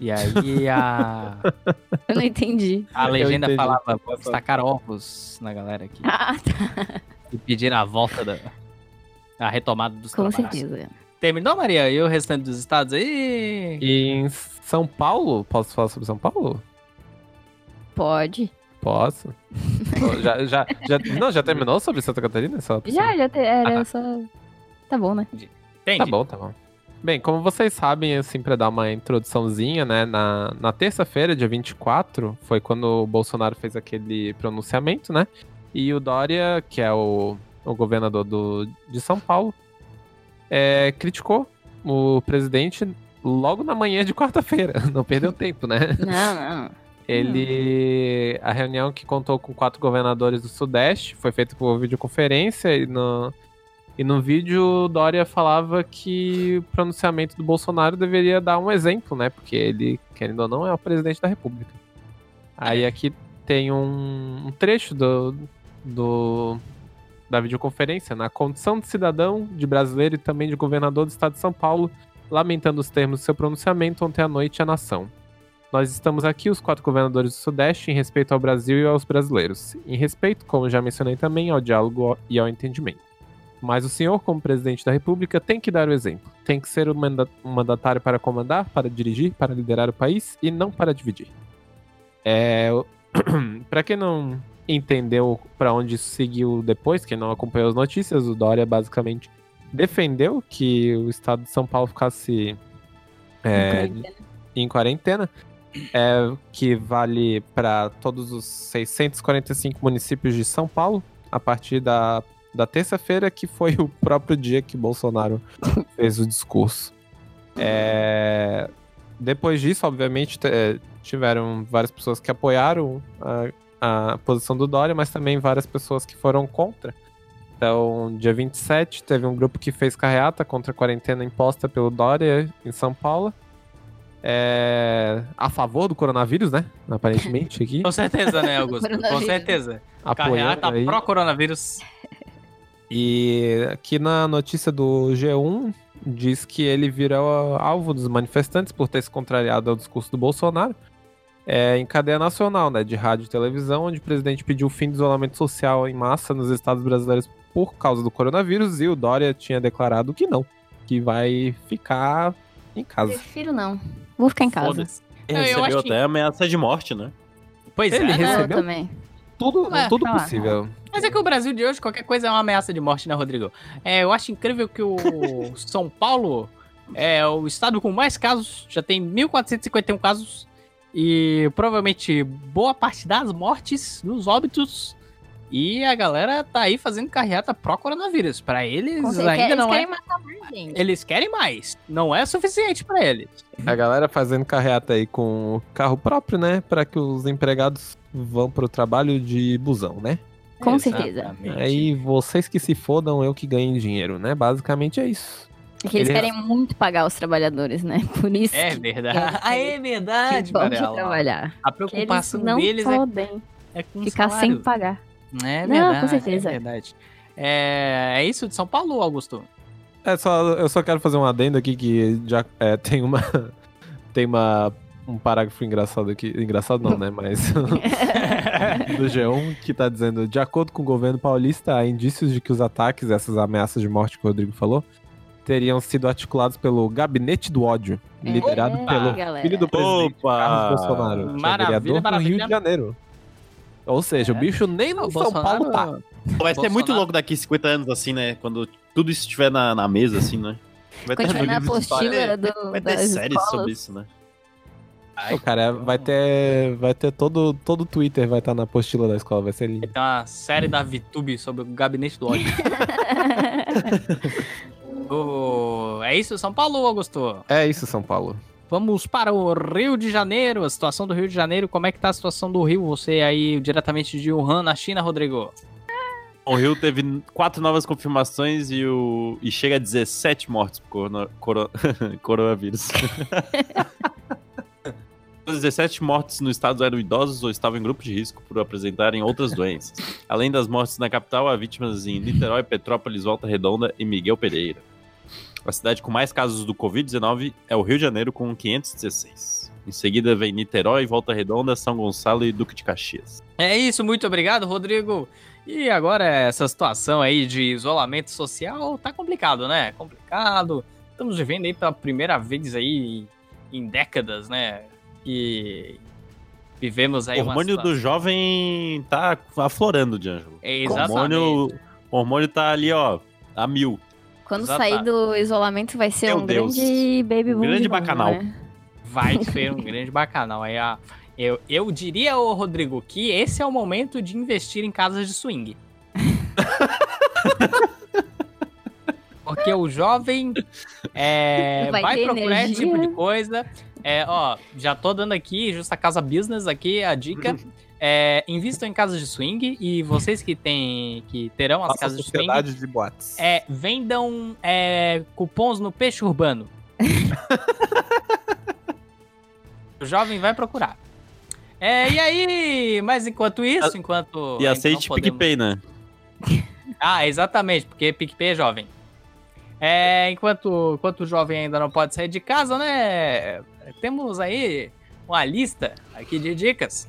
E aí a, Eu não entendi. a legenda entendi. falava, vou destacar ovos na galera aqui. Ah, tá. E pedir a volta da a retomada dos Com trabalhos. certeza. Terminou, Maria? E o restante dos estados aí? E em São Paulo, posso falar sobre São Paulo? Pode. Posso? já, já, já, não, já terminou sobre Santa Catarina? Só Já, já te... era Ah. só. Tá bom, né? Entende? Tá bom, tá bom. Bem, como vocês sabem, assim, pra dar uma introduçãozinha, né, na, na terça-feira, dia 24, foi quando o Bolsonaro fez aquele pronunciamento, né, e o Dória, que é o, o governador do, de São Paulo, é, criticou o presidente logo na manhã de quarta-feira, não perdeu tempo, né. Não, não. Ele. A reunião que contou com quatro governadores do Sudeste foi feita por videoconferência e no, e no vídeo Dória falava que o pronunciamento do Bolsonaro deveria dar um exemplo, né? Porque ele, querendo ou não, é o presidente da República. Aí aqui tem um, um trecho do, do da videoconferência, na condição de cidadão, de brasileiro e também de governador do estado de São Paulo, lamentando os termos do seu pronunciamento ontem à noite à nação. Nós estamos aqui, os quatro governadores do Sudeste, em respeito ao Brasil e aos brasileiros. Em respeito, como já mencionei também, ao diálogo e ao entendimento. Mas o senhor, como presidente da República, tem que dar o exemplo. Tem que ser o um mandatário para comandar, para dirigir, para liderar o país e não para dividir. É, para quem não entendeu para onde seguiu depois, quem não acompanhou as notícias, o Dória basicamente defendeu que o estado de São Paulo ficasse é, em quarentena, é, que vale para todos os 645 municípios de São Paulo, a partir da, da terça-feira, que foi o próprio dia que Bolsonaro fez o discurso. É, depois disso, obviamente, te- é, tiveram várias pessoas que apoiaram a, a posição do Dória, mas também várias pessoas que foram contra. Então, dia 27, teve um grupo que fez carreata contra a quarentena imposta pelo Dória em São Paulo. É, a favor do coronavírus, né? Aparentemente aqui. Com certeza, né, Augusto? Com certeza. apoiando Carreata aí. pró-coronavírus. E aqui na notícia do G1 diz que ele virou alvo dos manifestantes por ter se contrariado ao discurso do Bolsonaro. É, em cadeia nacional, né, de rádio e televisão, onde o presidente pediu o fim do isolamento social em massa nos estados brasileiros por causa do coronavírus e o Dória tinha declarado que não, que vai ficar em casa. Prefiro não. Vou ficar em casa. Ele Eu recebeu que- até ameaça de morte, né? Pois Ele é, eu recebeu? também. Tudo, É, tudo tá lá. possível. Mas é que o Brasil de hoje, qualquer coisa é uma ameaça de morte, né, Rodrigo? É, eu acho incrível que o São Paulo é o estado com mais casos, já tem 1.451 casos, e provavelmente boa parte das mortes, dos óbitos, e a galera tá aí fazendo carreata pró-coronavírus. Pra eles certeza, ainda eles não querem é. matar mais gente. Eles querem mais. Não é suficiente pra eles. A galera fazendo carreata aí com carro próprio, né? Pra que os empregados vão pro trabalho de busão, né? Com certeza. Exatamente. Aí vocês que se fodam, eu que ganhem dinheiro, né? Basicamente é isso. É que eles Ele- querem muito pagar os trabalhadores, né? Por isso É que verdade. Ah, é verdade, que vão de Varela. trabalhar. A Que eles preocupação não deles é, podem é com o ficar sem salário. pagar. É Não, verdade. com certeza. É verdade. É, é isso de São Paulo, Augusto? É só, eu só quero fazer um adendo aqui que já é, tem uma tem uma um parágrafo engraçado aqui, engraçado não, né, mas do G1 que tá dizendo, de acordo com o governo paulista, há indícios de que os ataques, essas ameaças de morte que o Rodrigo falou, teriam sido articulados pelo Gabinete do Ódio, É, liderado pelo galera. filho do presidente Opa! Carlos Bolsonaro, que é Maravilha, vereador do maravilha. Rio de Janeiro. Ou seja, o É. bicho nem no O São Paulo tá. Vai ser muito Bolsonaro- louco daqui 50 anos, assim, né? Quando tudo isso estiver na, na mesa, assim, né? Vai Quando tiver na apostila do, Vai ter séries escolas. sobre isso, né? O cara vai ter, vai ter todo, todo o Twitter vai estar na apostila da escola, vai ser lindo. Tem uma série da VTube sobre o gabinete do ódio. O- É isso, São Paulo, Augusto? É isso, São Paulo. Vamos para o Rio de Janeiro, a situação do Rio de Janeiro. Como é que tá a situação do Rio? Você aí diretamente de Wuhan, na China, Rodrigo? O Rio teve quatro novas confirmações e, o... e chega a 17 mortes por corona... coro- coronavírus. Os 17 mortes no estado eram idosos ou estavam em grupo de risco por apresentarem outras doenças. Além das mortes na capital, há vítimas em Niterói, Petrópolis, Volta Redonda e Miguel Pereira. A cidade com mais casos do Covid-19 é o Rio de Janeiro, com 516. Em seguida vem Niterói, Volta Redonda, São Gonçalo e Duque de Caxias. É isso, muito obrigado, Rodrigo. E agora essa situação aí de isolamento social tá complicado, né? Complicado. Estamos vivendo aí pela primeira vez aí em décadas, né? E vivemos aí O hormônio do jovem tá aflorando, D'Angelo. É, O exatamente. hormônio, o hormônio tá ali, ó, a mil. Quando Exato. sair do isolamento vai ser Meu um Deus. grande baby Um boom. grande de novo, bacanal. né? Vai ser um grande bacanal. Aí, a- eu, eu diria, ô Rodrigo, que esse é o momento de investir em casas de swing. Porque o jovem é, vai, Vai procurar esse tipo energia. de coisa. É, ó, já tô dando aqui, justa casa business aqui, a dica. É, invistam em casas de swing e vocês que tem, que terão as Nossa casas de swing, sociedade de boates. é, vendam é, cupons no peixe urbano. o jovem vai procurar. É, e aí, mas enquanto isso, enquanto. E aceite podemos- PicPay, né? Ah, exatamente, porque PicPay é jovem. É, enquanto, enquanto o jovem ainda não pode sair de casa, né? Temos aí uma lista aqui de dicas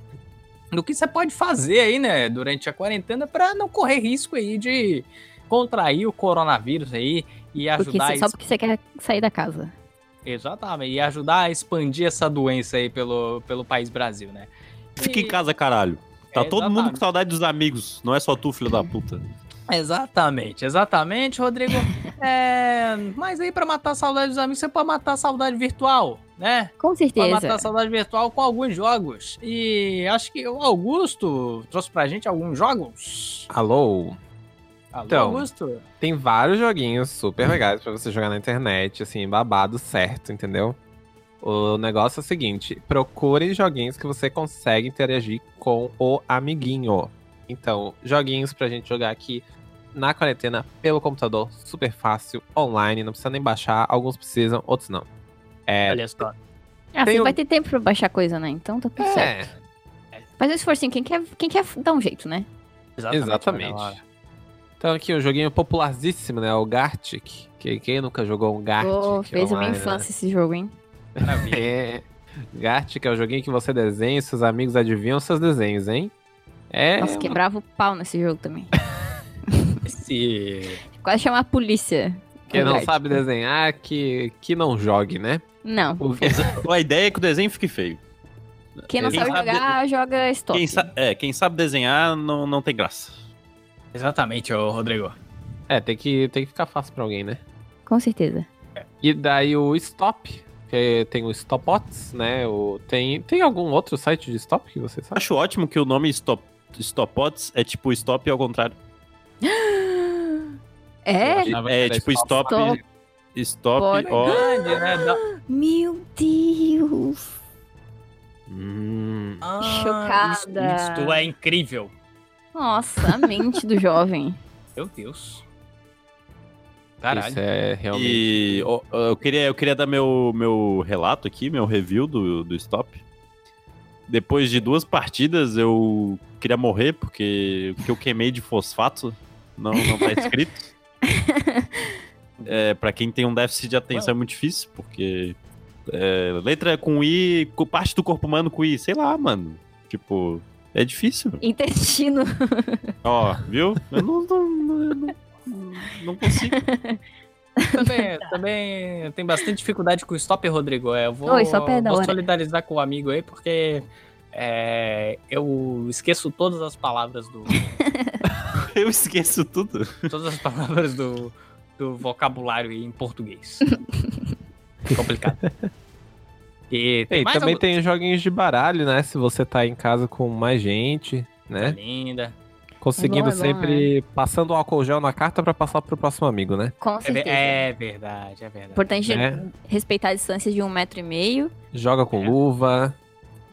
do que você pode fazer aí, né, durante a quarentena para não correr risco aí de contrair o coronavírus aí e Porque ajudar você- a só porque você quer sair da casa. Exatamente, e ajudar a expandir essa doença aí pelo, pelo país Brasil, né? Fica em E- casa, caralho. Tá É, todo mundo com saudade dos amigos. Não é só tu, filho da puta. Exatamente, exatamente, Rodrigo. É, mas aí pra matar a saudade dos amigos, você pode matar a saudade virtual, né? Com Pode certeza. matar a saudade virtual com alguns jogos. E acho que o Augusto trouxe pra gente alguns jogos. Alô? Alô, Então. Augusto? Tem vários joguinhos super legais pra você jogar na internet, assim, babado certo, entendeu? O negócio é o seguinte: procure joguinhos que você consegue interagir com o amiguinho. Então, joguinhos pra gente jogar aqui na quarentena pelo computador, super fácil, online, não precisa nem baixar, alguns precisam, outros não. É, Olha só. Ah, você um- vai ter tempo pra baixar coisa, né? Então tá tudo certo. é, Faz um esforcinho. Quem quer, quem quer dar um jeito, né? exatamente. Manuela. Então aqui um joguinho popularíssimo, né? O Gartic. Que, quem nunca jogou um Gartic? Pô, fez a minha online, né? infância esse jogo, hein? Maravilha. É. Gartic é o joguinho que você desenha e seus amigos adivinham seus desenhos, hein? É. Nossa, quebrava o pau nesse jogo também. Esse. Quase chamar a polícia. Quem não Verdade. sabe desenhar, que, que não jogue, né? Não. A ideia é que o desenho fique feio. Quem não Quem sabe sabe- jogar, joga stop. Quem, sa- é, quem sabe desenhar não, não tem graça. Exatamente, ô Rodrigo. É, tem que, tem que ficar fácil pra alguém, né? Com certeza. E daí o stop, que tem o Stopots, né? O, tem, tem algum outro site de stop que você sabe? Acho ótimo que o nome Stop, Stopots é tipo stop ao contrário. É? É era tipo stop. Stop. Stop, ó. Né? Meu Deus. Hum, Ah, Chocada. Isto, isto é incrível. Nossa, a mente do jovem. Meu Deus. Caralho. isso é realmente. E ó, eu queria, eu queria dar meu, meu relato aqui, meu review do, do Stop. Depois de duas partidas, eu queria morrer, porque o que eu queimei de fosfato não, não tá escrito. é, pra quem tem um déficit de atenção é muito difícil, porque é, letra com I, parte do corpo humano com I, sei lá, mano. Tipo, é difícil. Intestino. Ó, viu? Eu não, não, não- não consigo. também, também tem bastante dificuldade com o stop, Rodrigo. É, Eu vou, Oi, stop é vou solidarizar com o amigo aí, porque é, eu esqueço todas as palavras do. Eu esqueço tudo. todas as palavras do, do vocabulário em português. Complicado. E tem E também algum- tem joguinhos de baralho, né? Se você tá em casa com mais gente, né? Linda. Conseguindo É bom, é bom, sempre passando o álcool gel na carta pra passar pro próximo amigo, né? Com É, certeza. é verdade, é verdade. Importante É. respeitar a distância de um metro e meio. Joga com É. luva.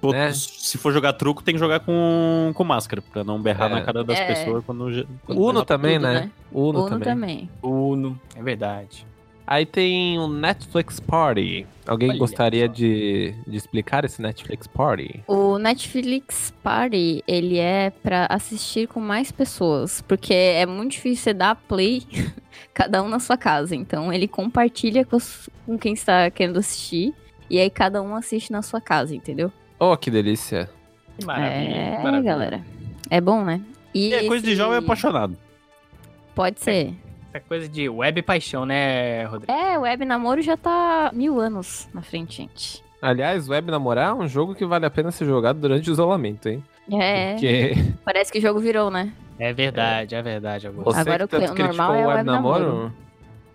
Pô, né? Se for jogar truco, tem que jogar com, com máscara, pra não berrar É. na cara das É. pessoas quando. quando Uno também, tudo, né? né? Uno, Uno também. também. Uno, é verdade. Aí tem o Netflix Party. Alguém Olha gostaria só. de, de explicar esse Netflix Party? O Netflix Party, ele é pra assistir com mais pessoas, porque é muito difícil você dar play cada um na sua casa. Então ele compartilha com, os- com quem está querendo assistir e aí cada um assiste na sua casa, entendeu? Oh, que delícia. Que maravilha. é, maravilha. galera. É bom, né? E É coisa de esse- jovem apaixonado. Pode ser. Isso é coisa de web paixão, né, Rodrigo? É, o web namoro já tá mil anos na frente, gente. Aliás, Web Namorar é um jogo que vale a pena ser jogado durante o isolamento, hein? É, Porque parece que o jogo virou, né? É verdade, é, verdade, Augusto. você Agora que o tanto o normal é o o Web web Namoro... namoro.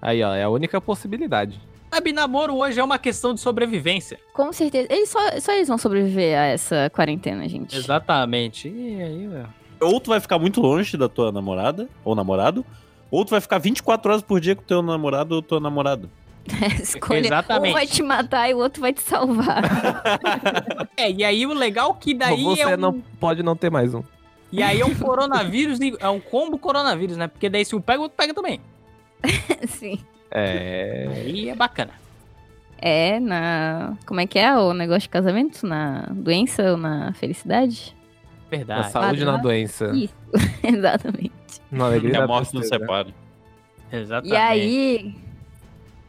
Aí, ó, é a única possibilidade. Web namoro hoje é uma questão de sobrevivência. Com certeza. Eles só, só eles vão sobreviver a essa quarentena, gente. Exatamente. E aí, velho? Ou tu vai ficar muito longe da tua namorada ou namorado, ou tu vai ficar 24 horas por dia com teu namorado ou tua namorada. Escolha. Exatamente. Um vai te matar e o outro vai te salvar. É, e aí o legal que daí você é um... não pode não ter mais um. E aí é um coronavírus, é um combo coronavírus, né? Porque daí se um pega, o outro pega também. Sim. É. Aí é bacana. É, na. Como é que é o negócio de casamento? Na doença ou na felicidade? Na Verdade. saúde e na doença. Isso, exatamente. Na alegria Que e a morte não separa. Exatamente. E aí,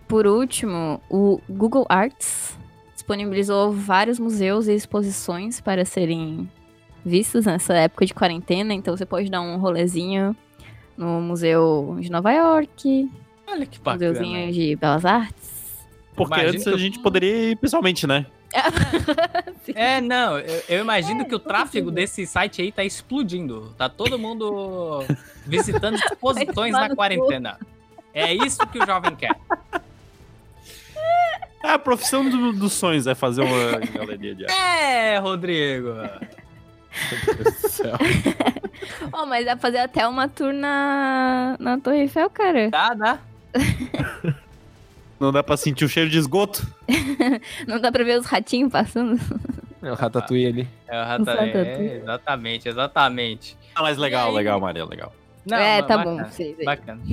por último, o Google Arts disponibilizou vários museus e exposições para serem vistos nessa época de quarentena. Então você pode dar um rolezinho no Museu de Nova York, Olha que bacana. Museuzinho de Belas Artes. Porque Imagina antes que a gente poderia ir pessoalmente, né? É, não, eu, eu imagino que o tráfego desse site aí tá explodindo. Tá todo mundo visitando exposições na quarentena. É isso que o jovem quer. Ah, a profissão do- dos sonhos é fazer uma galeria de arte. É, Rodrigo. Meu Deus do céu. Oh, mas dá pra fazer até uma tour na, na Torre Eiffel, cara. Dá, dá. Não dá pra sentir o cheiro de esgoto? Não dá pra ver os ratinhos passando. É o Ratatouille ali. É, o Rata- Exatamente. é, exatamente, exatamente. Ah, mas legal, E aí? legal, Maria, legal. Não, é, tá bacana, bom. Vocês aí, Bacana.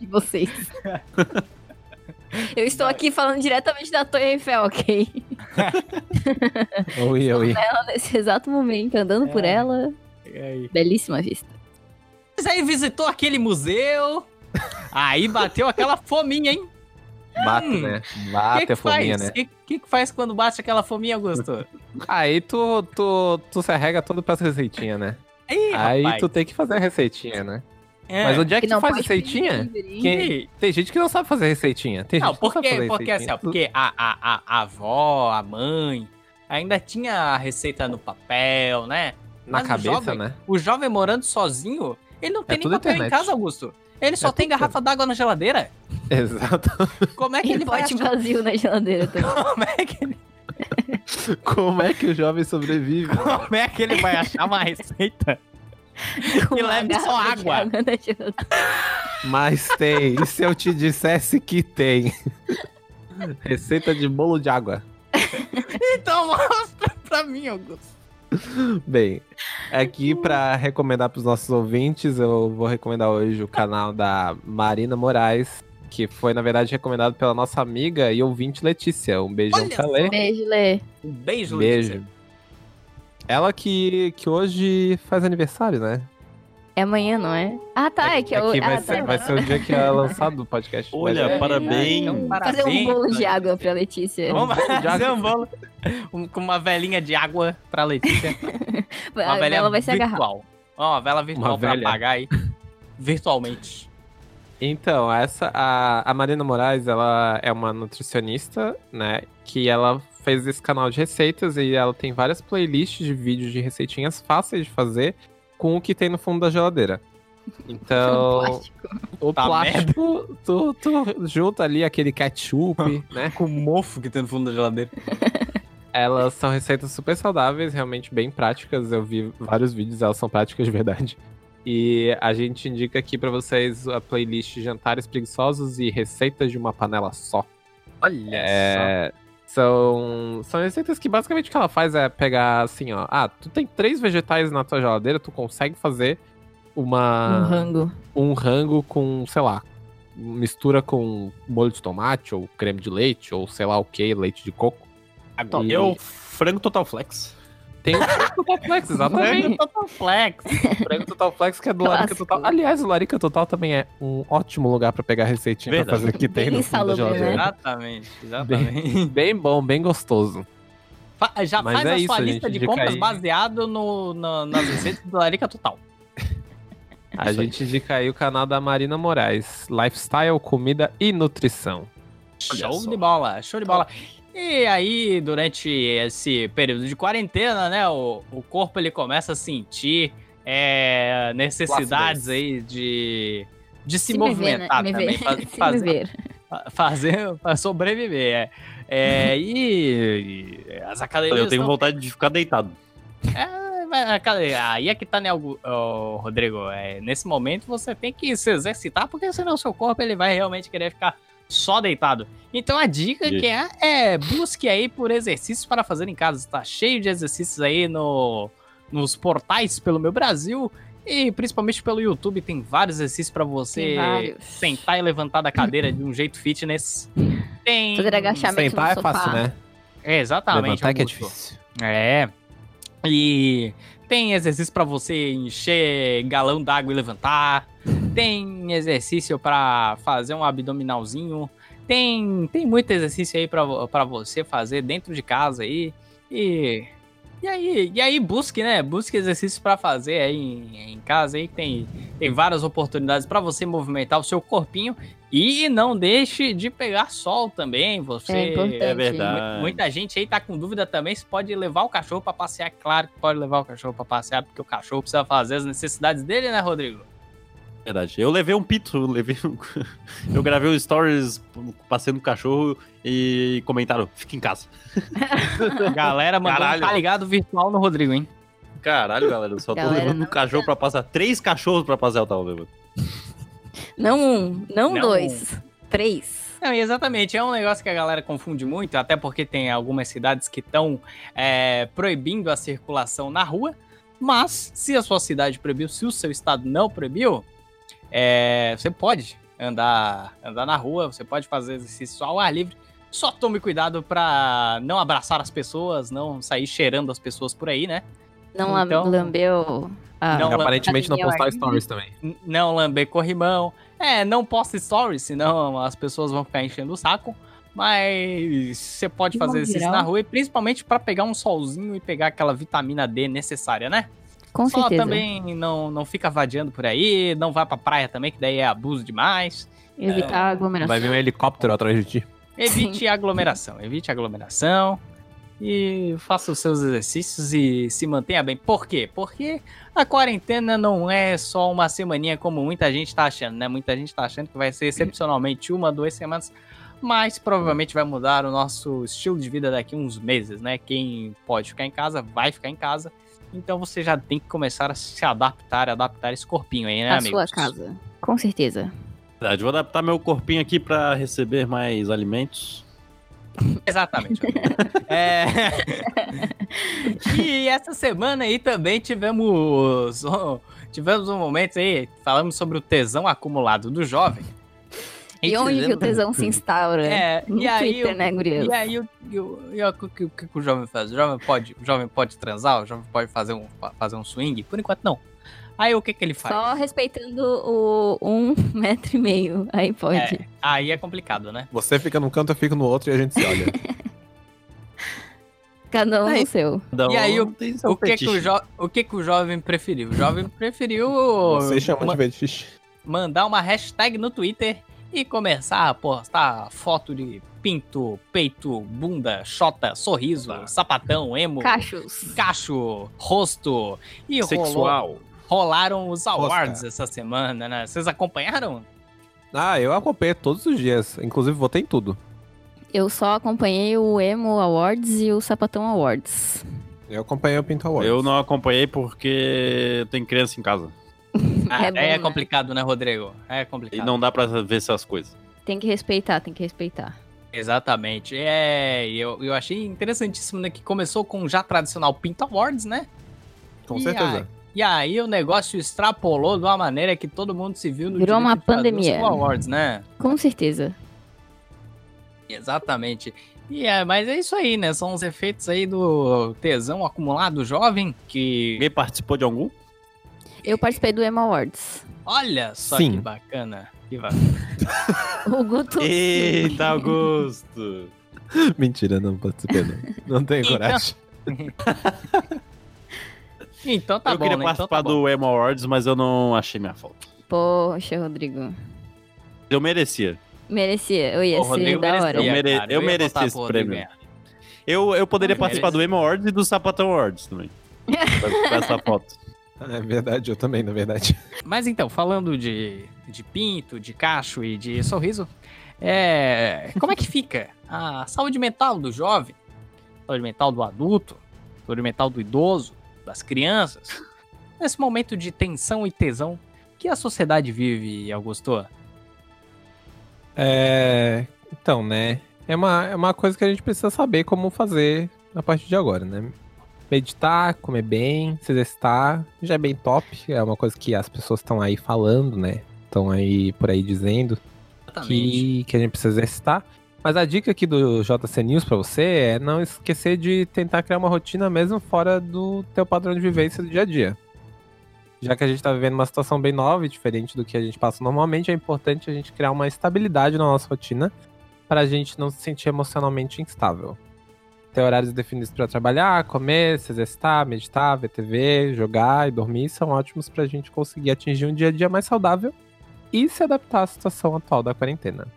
de vocês. Eu estou aqui falando diretamente da Torre Eiffel, ok? Oi, oi. Ela nesse exato momento, andando por É. ela. E aí? Belíssima vista. Mas aí visitou aquele museu. Aí bateu aquela fominha, hein? Bate, Hum. né? O que, Bate que a fominha, faz? né? O que, que, que faz quando bate aquela fominha, Augusto? Aí tu, tu, tu se arrega todo pras receitinhas, né? Aí, Aí rapaz. tu tem que fazer a receitinha, né? É. Mas onde é que, Que não tu faz receitinha? Quem- Tem gente que não sabe fazer receitinha. Tem Não, gente que não sabe porque, fazer porque assim, ó, porque a, a, a, a avó, a mãe, ainda tinha a receita no papel, né? Na mas o cabeça, jovem- né? O jovem morando sozinho, ele não tem nem tudo papel em internet. casa, Augusto. Ele só É tem garrafa d'água na geladeira. Exato. Como é que E ele pote achar... vazio na geladeira também. Como é que ele, Como é que o jovem sobrevive? como é que ele vai achar uma receita? Com E uma leve só água. geladeira. Mas tem. E se eu te dissesse que tem? Receita de bolo de água. Então mostra pra mim, Augusto. Bem, aqui pra recomendar pros nossos ouvintes, eu vou recomendar hoje o canal da Marina Moraes, que foi, na verdade, recomendado pela nossa amiga e ouvinte Letícia. Um beijão Olha pra Lê. Beijo, Lê. Um beijo, Beijo. Letícia. Ela que, que hoje faz aniversário, né? É amanhã, não é? Ah, tá. É que, eu... Aqui vai, ah, ser, tá. vai ser o dia que é lançado o podcast. Olha, Mas é- parabéns. Então, Fazer um parabéns, bolo de água pra Letícia. Vamos fazer um bolo com uma velinha de água pra Letícia. Uma A velha vela vai virtual. Ó, uma vela virtual Uma pra velha. apagar aí. Virtualmente. Então, essa a, a Marina Moraes, ela é uma nutricionista, né? Que ela fez esse canal de receitas e ela tem várias playlists de vídeos de receitinhas fáceis de fazer com o que tem no fundo da geladeira. Então, Plástico. o Tá plástico, tu, tu junta ali aquele ketchup, né? Com o mofo que tem no fundo da geladeira. Elas são receitas super saudáveis, realmente bem práticas. Eu vi vários vídeos, elas são práticas de verdade. E a gente indica aqui pra vocês a playlist Jantares Preguiçosos e Receitas de uma Panela Só. Olha É, são, são receitas que basicamente o que ela faz é pegar assim, ó. Ah, tu tem três vegetais na tua geladeira, tu consegue fazer uma Um rango. um rango com, sei lá, mistura com molho de tomate ou creme de leite ou sei lá o que, leite de coco. só. E- É o frango Total Flex. Tem o Total Flex, exatamente. Total Flex. Frango Total Flex que é do Larica. Total. Aliás, o Larica Total também é um ótimo lugar pra pegar receitinha pra Verdade. fazer o que tem Bem no fundo da né? geladeira. Exatamente, exatamente. Bem bom, bem gostoso. Fa- Já Mas faz é a isso, sua gente lista de indica compras aí. baseado no, no- nas receitas do Larica Total. A Isso gente indica aí o canal da Marina Moraes. Lifestyle, comida e nutrição. Olha Show só. de bola, show de bola. E aí, durante esse período de quarentena, né, o, o corpo ele começa a sentir é, necessidades aí de, de se, me ver, movimentar né? Me também, ver. fa- Se me fazer, ver. fazer para sobreviver. É. É, e, e as academias Eu tenho vontade de ficar deitado. É, aí é que tá, né, Rodrigo? É, nesse momento você tem que se exercitar, porque senão o seu corpo ele vai realmente querer ficar só deitado. Então a dica Isso. que é, é busque aí por exercícios para fazer em casa. Está cheio de exercícios aí no, nos portais pelo meu Brasil. E principalmente pelo YouTube, tem vários exercícios para você sentar e levantar da cadeira de um jeito fitness. Tem. Fazer agachamento Sentar no é sofá. fácil, né? É, exatamente. Levantar é que é difícil. É. E tem exercício pra você encher galão d'água e levantar. Tem exercício pra fazer um abdominalzinho. Tem, tem muito exercício aí pra você fazer dentro de casa aí. E e aí, e aí busque, né? Busque exercícios pra fazer aí em, em casa aí que tem tem várias oportunidades pra você movimentar o seu corpinho e não deixe de pegar sol também. Você É. É verdade. Mu- Muita gente aí tá com dúvida também se pode levar o cachorro pra passear. Claro que pode levar o cachorro pra passear, porque o cachorro precisa fazer as necessidades dele, né, Rodrigo? Verdade. Eu levei um pito, eu levei um... Eu gravei um stories passeando com o cachorro e comentaram, fica em casa. Galera, mandou Caralho. um tá ligado virtual no Rodrigo, hein? Caralho, galera, eu só tô Galera, levando um não cachorro pra passear. Três cachorros pra passear eu tava levando. Não um, não, Não dois. Três. Não, exatamente, é um negócio que a galera confunde muito, até porque tem algumas cidades que estão proibindo a circulação na rua, mas se a sua cidade proibiu, se o seu estado não proibiu, é, você pode andar, andar na rua, você pode fazer exercício ao ar livre, só tome cuidado pra não abraçar as pessoas, não sair cheirando as pessoas por aí, né? Não Então- lambeu. a- Não, Aparentemente não postar stories também. Não lamber corrimão. É, não poste stories, senão as pessoas vão ficar enchendo o saco. Mas você pode De fazer exercício na rua e principalmente pra pegar um solzinho e pegar aquela vitamina D necessária, né? Com Só certeza. também não, não fica vadiando por aí, não vá pra praia também, que daí é abuso demais. Evitar a aglomeração. Vai vir um helicóptero atrás de ti. Evite aglomeração, evite aglomeração e faça os seus exercícios e se mantenha bem. Por quê? Porque a quarentena não é só uma semaninha como muita gente tá achando, né? Muita gente tá achando que vai ser excepcionalmente uma, duas semanas, mas provavelmente vai mudar o nosso estilo de vida daqui uns meses, né? Quem pode ficar em casa, vai ficar em casa. Então você já tem que começar a se adaptar, adaptar esse corpinho aí, né, a amigos? sua casa. Com certeza. Verdade, vou adaptar meu corpinho aqui pra receber mais alimentos. Exatamente. É... e essa semana aí também tivemos tivemos um momento aí, falamos sobre o tesão acumulado do jovem. E onde que o tesão se instaura? É, No e aí, Twitter, o- né, gurias? e aí o, e o, e o, o que, o que o jovem faz? O jovem pode, o jovem pode transar? O jovem pode fazer um, fazer um swing? Por enquanto não. Aí o que que ele faz? Só respeitando o um metro e meio. Aí pode. É, aí é complicado, né? Você fica num canto, eu fico no outro e a gente se olha. Cada um Aí- no seu. E aí, seu O que que o, jo, o que que o jovem preferiu? O jovem preferiu Você chama ma- de fetiche. mandar uma hashtag no Twitter e começar a postar foto de pinto, peito, bunda, xota, sorriso, Tá. sapatão, emo, Cachos. cacho, rosto e rolou- Sexual. rolaram os awards essa semana, né? Vocês acompanharam? Ah, eu acompanhei todos os dias. Inclusive, votei em tudo. Eu só acompanhei o Emo Awards e o Sapatão Awards. Eu acompanhei o Pinto Awards. Eu não acompanhei porque tem criança em casa. Ah, É bom, é né? complicado, né, Rodrigo? É E complicado. não dá pra ver essas coisas. Tem que respeitar, tem que respeitar. Exatamente. É, e eu, eu achei interessantíssimo, né, que começou com o já tradicional Pinto Awards, né? Com E certeza. aí- E aí o negócio extrapolou de uma maneira que todo mundo se viu no Virou uma pandemia. Awards, né? Com certeza. Exatamente. E é, mas é isso aí, né? São os efeitos aí do tesão acumulado jovem que. Alguém participou de algum? Eu participei do Emo Awards. Olha só Sim. que bacana. Que bacana. O Guto. Eita, Augusto! Mentira, não participei, não. Não tenho Então- coragem. Então tá eu bom, queria né? Então participar tá bom. do Emo Awards, mas eu não achei minha foto. Poxa, Rodrigo. Eu merecia. Merecia. Eu ia ser Rodrigo da hora. Eu merecia, mere- cara. eu ia mereci votar esse prêmio. ganhar. Eu, eu poderia Não participar do Emo Awards e do Sapatão Awards também. Pra- pra essa foto. É verdade, eu também, na verdade. Mas então, falando de, de pinto, de cacho e de sorriso, é, como é que fica a saúde mental do jovem, saúde mental do adulto, saúde mental do idoso, das crianças, nesse momento de tensão e tesão que a sociedade vive, Augusto? É. Então, né? É uma, é uma coisa que a gente precisa saber como fazer a partir de agora, né? Meditar, comer bem, se exercitar, já é bem top. É uma coisa que as pessoas estão aí falando, né? Estão aí por aí dizendo que, que a gente precisa exercitar. Mas a dica aqui do JC News pra você é não esquecer de tentar criar uma rotina mesmo fora do teu padrão de vivência do dia a dia. Já que a gente tá vivendo uma situação bem nova e diferente do que a gente passa normalmente, é importante a gente criar uma estabilidade na nossa rotina para a gente não se sentir emocionalmente instável. Ter horários definidos para trabalhar, comer, se exercitar, meditar, ver TV, jogar e dormir são ótimos para a gente conseguir atingir um dia a dia mais saudável e se adaptar à situação atual da quarentena.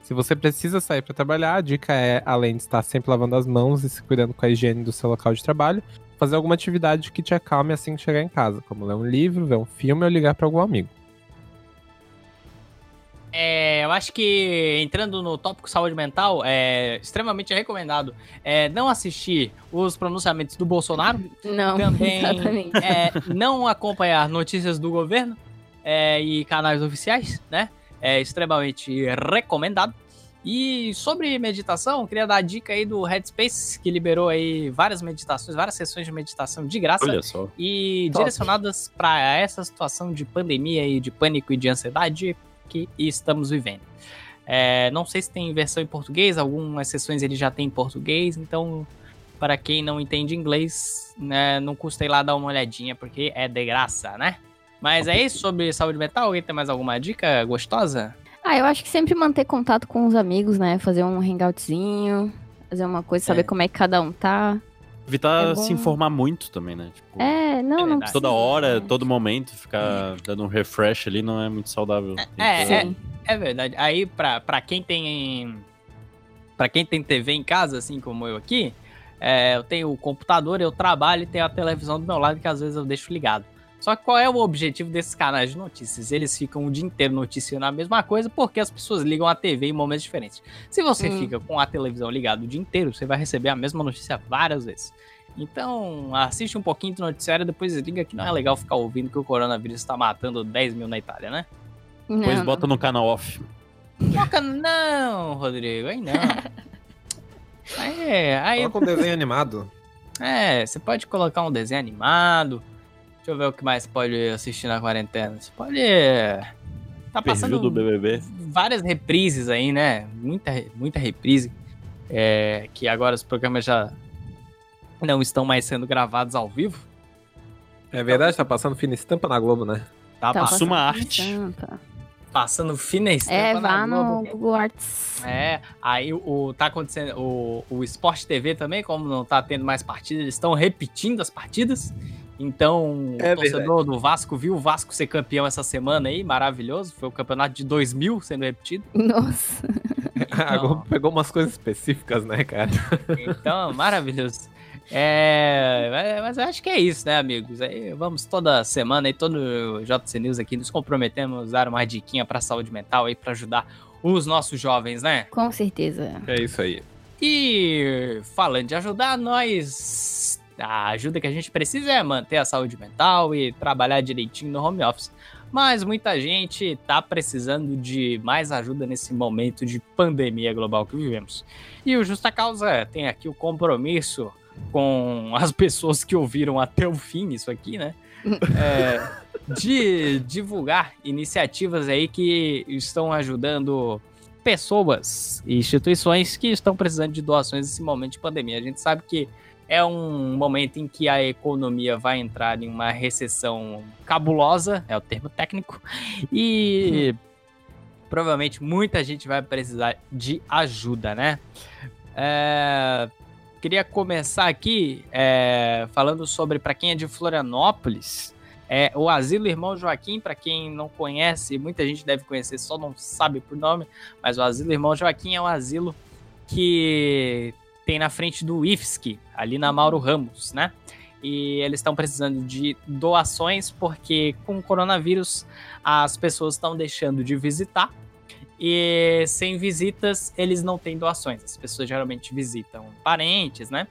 Se você precisa sair para trabalhar, a dica é, além de estar sempre lavando as mãos e se cuidando com a higiene do seu local de trabalho, fazer alguma atividade que te acalme assim que chegar em casa, como ler um livro, ver um filme ou ligar para algum amigo. É, eu acho que entrando no tópico saúde mental, é extremamente recomendado é, não assistir os pronunciamentos do Bolsonaro, Não, também exatamente. é, não acompanhar notícias do governo é, e canais oficiais, né? É extremamente recomendado. E sobre meditação, queria dar a dica aí do Headspace, que liberou aí várias meditações, várias sessões de meditação de graça Olha só. e Top. direcionadas para essa situação de pandemia e de pânico e de ansiedade que estamos vivendo. É, não sei se tem versão em português, algumas sessões ele já tem em português, então para quem não entende inglês, né, não custa ir lá dar uma olhadinha, porque é de graça, né? Mas é isso sobre saúde mental? Alguém tem mais alguma dica gostosa? Ah, eu acho que sempre manter contato com os amigos, né? Fazer um hangoutzinho, fazer uma coisa, saber É. como é que cada um tá. Evitar É se informar muito também, né? Tipo, É, não, É não verdade. toda precisa, hora, né? todo momento, ficar dando um refresh ali não é muito saudável. É, é. Sim. É verdade. Aí, pra, pra quem tem. Pra quem tem TV em casa, assim como eu aqui, é, eu tenho o computador, eu trabalho e tenho a televisão do meu lado que às vezes eu deixo ligado. Só que qual é o objetivo desses canais de notícias? Eles ficam o dia inteiro noticiando a mesma coisa porque as pessoas ligam a TV em momentos diferentes. Se você Hum. fica com a televisão ligada o dia inteiro, você vai receber a mesma notícia várias vezes. Então, assiste um pouquinho do noticiário e depois liga que não é legal ficar ouvindo que o coronavírus está matando 10 mil na Itália, né? Depois Não, bota no canal off. Não, Rodrigo, aí não. Aí, aí Coloca um desenho animado. é, você pode colocar um desenho animado. Deixa eu ver o que mais você pode assistir na quarentena. Você pode. Tá Perfil passando do BBB. várias reprises aí, né? Muita, muita reprise. É, que agora os programas já não estão mais sendo gravados ao vivo. É verdade, tá passando fina estampa na Globo, né? Tá, Tá passando, passando arte. estampa. passando fina estampa É, na vá Globo. no Google Arts. É, aí o, o- tá acontecendo o, o Sport TV também, como não tá tendo mais partidas, eles estão repetindo as partidas. Então, É o torcedor do Vasco viu o Vasco ser campeão essa semana aí, maravilhoso. Foi o campeonato de 2000 sendo repetido. Nossa. A Globo pegou umas coisas específicas, né, cara? Então, maravilhoso. É, mas- mas eu acho que é isso, né, amigos? Aí vamos toda semana aí, todo JC News aqui, nos comprometemos a dar uma diquinha pra saúde mental aí, pra ajudar os nossos jovens, né? Com certeza. É isso aí. E falando de ajudar, nós. A ajuda que a gente precisa é manter a saúde mental e trabalhar direitinho no home office. Mas muita gente tá precisando de mais ajuda nesse momento de pandemia global que vivemos. E o Justa Causa tem aqui o compromisso com as pessoas que ouviram até o fim isso aqui, né? É, de divulgar iniciativas aí que estão ajudando pessoas e instituições que estão precisando de doações nesse momento de pandemia. A gente sabe que é um momento em que a economia vai entrar em uma recessão cabulosa, é o termo técnico, e provavelmente muita gente vai precisar de ajuda, né? É, Queria começar aqui é, falando sobre, para quem é de Florianópolis, é, o Asilo Irmão Joaquim, para quem não conhece, muita gente deve conhecer, só não sabe por nome, mas o Asilo Irmão Joaquim é um asilo que tem na frente do IFSC, ali na Mauro Ramos, né? E eles estão precisando de doações porque com o coronavírus as pessoas estão deixando de visitar e sem visitas eles não têm doações. As pessoas geralmente visitam parentes, né?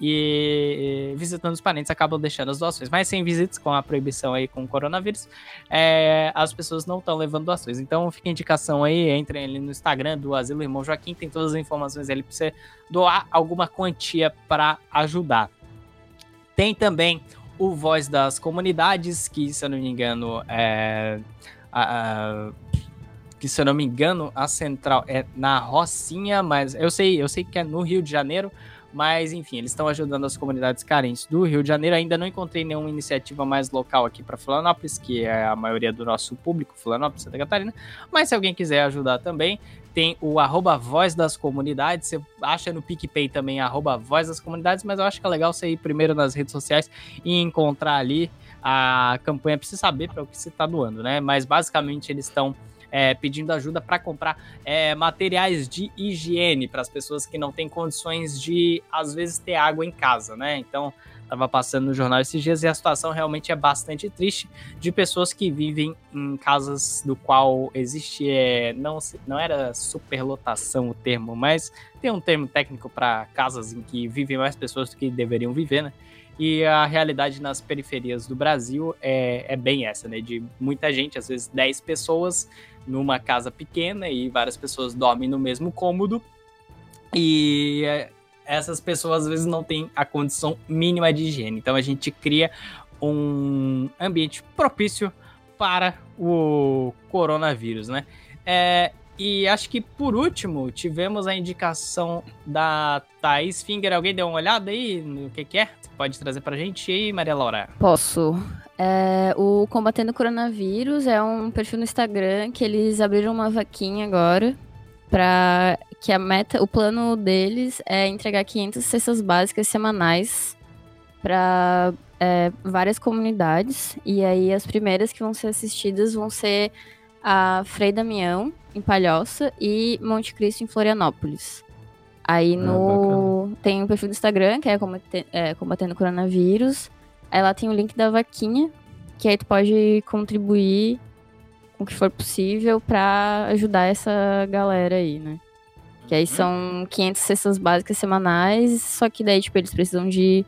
E visitando os parentes acabam deixando as doações. Mas sem visitas, com a proibição aí com o coronavírus, é, as pessoas não estão levando doações. Então fica a indicação aí, entrem ali no Instagram do Asilo Irmão Joaquim, tem todas as informações ali para você doar alguma quantia para ajudar. Tem também o Voz das Comunidades, que se eu não me engano é. a- a- que se eu não me engano a central é na Rocinha, mas eu sei, eu sei que é no Rio de Janeiro, mas enfim, eles estão ajudando as comunidades carentes do Rio de Janeiro. Ainda não encontrei nenhuma iniciativa mais local aqui para Florianópolis, que é a maioria do nosso público, Florianópolis, Santa Catarina. Mas se alguém quiser ajudar também, tem o arroba Voz das Comunidades. Você acha no PicPay também arroba Voz das Comunidades, mas eu acho que é legal você ir primeiro nas redes sociais e encontrar ali a campanha para você saber para o que você está doando, né? Mas basicamente eles estão é, pedindo ajuda para comprar é, materiais de higiene para as pessoas que não têm condições de, às vezes, ter água em casa, né? Então, estava passando no jornal esses dias e a situação realmente é bastante triste de pessoas que vivem em casas do qual existe, é, não, não era superlotação o termo, mas tem um termo técnico para casas em que vivem mais pessoas do que deveriam viver, né? E a realidade nas periferias do Brasil é, é bem essa, né? De muita gente, às vezes 10 pessoas numa casa pequena e várias pessoas dormem no mesmo cômodo. E é, essas pessoas às vezes não têm a condição mínima de higiene. Então a gente cria um ambiente propício para o coronavírus, né? É, e acho que por último tivemos a indicação da Thaís Finger. Alguém deu uma olhada aí no que, que é? Você pode trazer pra gente aí, Maria Laura? Posso. É, o Combatendo Coronavírus é um perfil no Instagram que eles abriram uma vaquinha agora para que a meta, o plano deles é entregar 500 cestas básicas semanais para é, várias comunidades. E aí as primeiras que vão ser assistidas vão ser a Frei Damião, em Palhoça, e Monte Cristo, em Florianópolis. Aí Ah, no. tem o perfil do Instagram, que é, combate- é Combatendo Coronavírus. Aí lá tem o link da vaquinha, que aí tu pode contribuir com o que for possível pra ajudar essa galera aí, né? Que aí são 500 cestas básicas semanais, só que daí, tipo, eles precisam de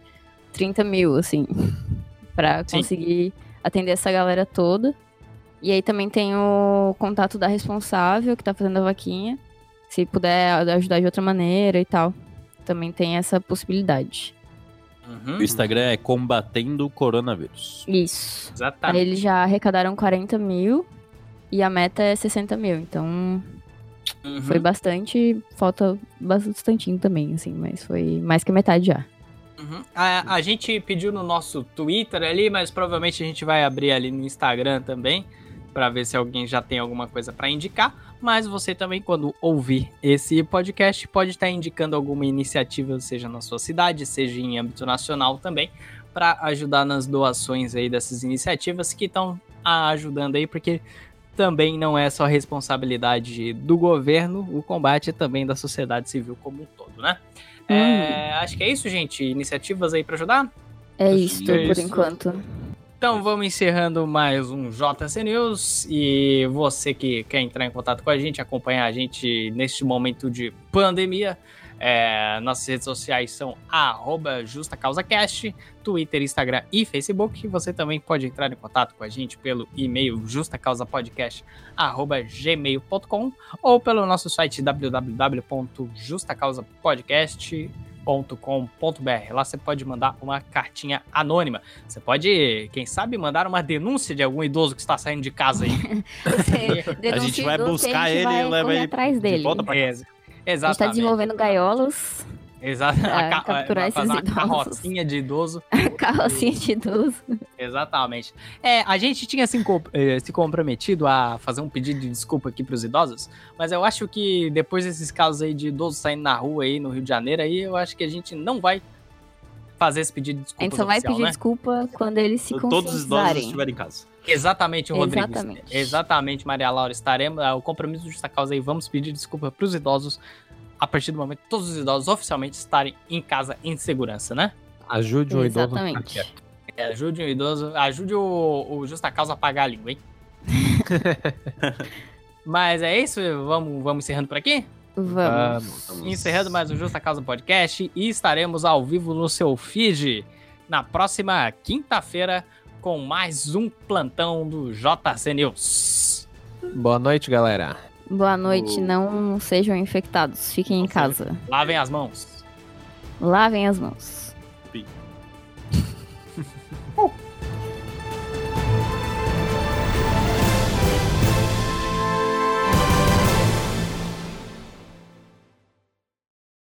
30 mil, assim, pra Sim. conseguir atender essa galera toda. E aí também tem o contato da responsável que tá fazendo a vaquinha. Se puder ajudar de outra maneira e tal. Também tem essa possibilidade. Uhum. O Instagram é combatendo o coronavírus. Isso. Aí Exatamente. eles já arrecadaram 40 mil e a meta é 60 mil. Então Uhum. foi bastante. Falta bastantinho também, assim, mas foi mais que a metade já. Uhum. A, a gente pediu no nosso Twitter ali, mas provavelmente a gente vai abrir ali no Instagram também, para ver se alguém já tem alguma coisa para indicar. Mas você também, quando ouvir esse podcast, pode estar indicando alguma iniciativa, seja na sua cidade, seja em âmbito nacional também, para ajudar nas doações aí dessas iniciativas que estão ajudando aí, porque também não é só responsabilidade do governo, o combate é também da sociedade civil como um todo, né? É, acho que é isso, gente. Iniciativas aí para ajudar? É isso é por isso. enquanto. Então vamos encerrando mais um JC News e você que quer entrar em contato com a gente, acompanhar a gente neste momento de pandemia, é, nossas redes sociais são JustaCausaCast, Twitter, Instagram e Facebook. Você também pode entrar em contato com a gente pelo e-mail justacausapodcast.gmail.com ou pelo nosso site www.justacausapodcast.com.br. Lá você pode mandar uma cartinha anônima. Você pode, quem sabe, mandar uma denúncia de algum idoso que está saindo de casa aí. A gente vai buscar ele vai e leva ele atrás de dele. volta pra É, A gente tá exatamente. desenvolvendo gaiolas, Exato. pra A ca- capturar fazer esses idosos. carrocinha de idoso. carrocinha de idoso. Exatamente. É, a gente tinha se, eh, se comprometido a fazer um pedido de desculpa aqui pros idosos, mas eu acho que depois desses casos aí de idosos saindo na rua aí no Rio de Janeiro, aí eu acho que a gente não vai fazer esse pedido de A desculpa gente só vai oficial, pedir né? desculpa quando eles se Todos os idosos estiverem em casa. Exatamente, Rodrigues. Exatamente. Exatamente, Maria Laura. Estaremos, ah, o compromisso do Justa Causa aí, vamos pedir desculpa pros idosos a partir do momento todos os idosos oficialmente estarem em casa em segurança, né? Ajude um idoso. a ficar Exatamente. quieto. É, ajude o idoso, ajude o, o Justa Causa a pagar a língua, hein? Mas é isso, vamos, vamos encerrando por aqui? Vamos. Encerrando mais um Justa Causa Podcast e estaremos ao vivo no seu feed na próxima quinta-feira com mais um plantão do JC News. Boa noite, galera. Boa noite, O- não sejam infectados, fiquem em casa. Lavem as mãos. Lavem as mãos.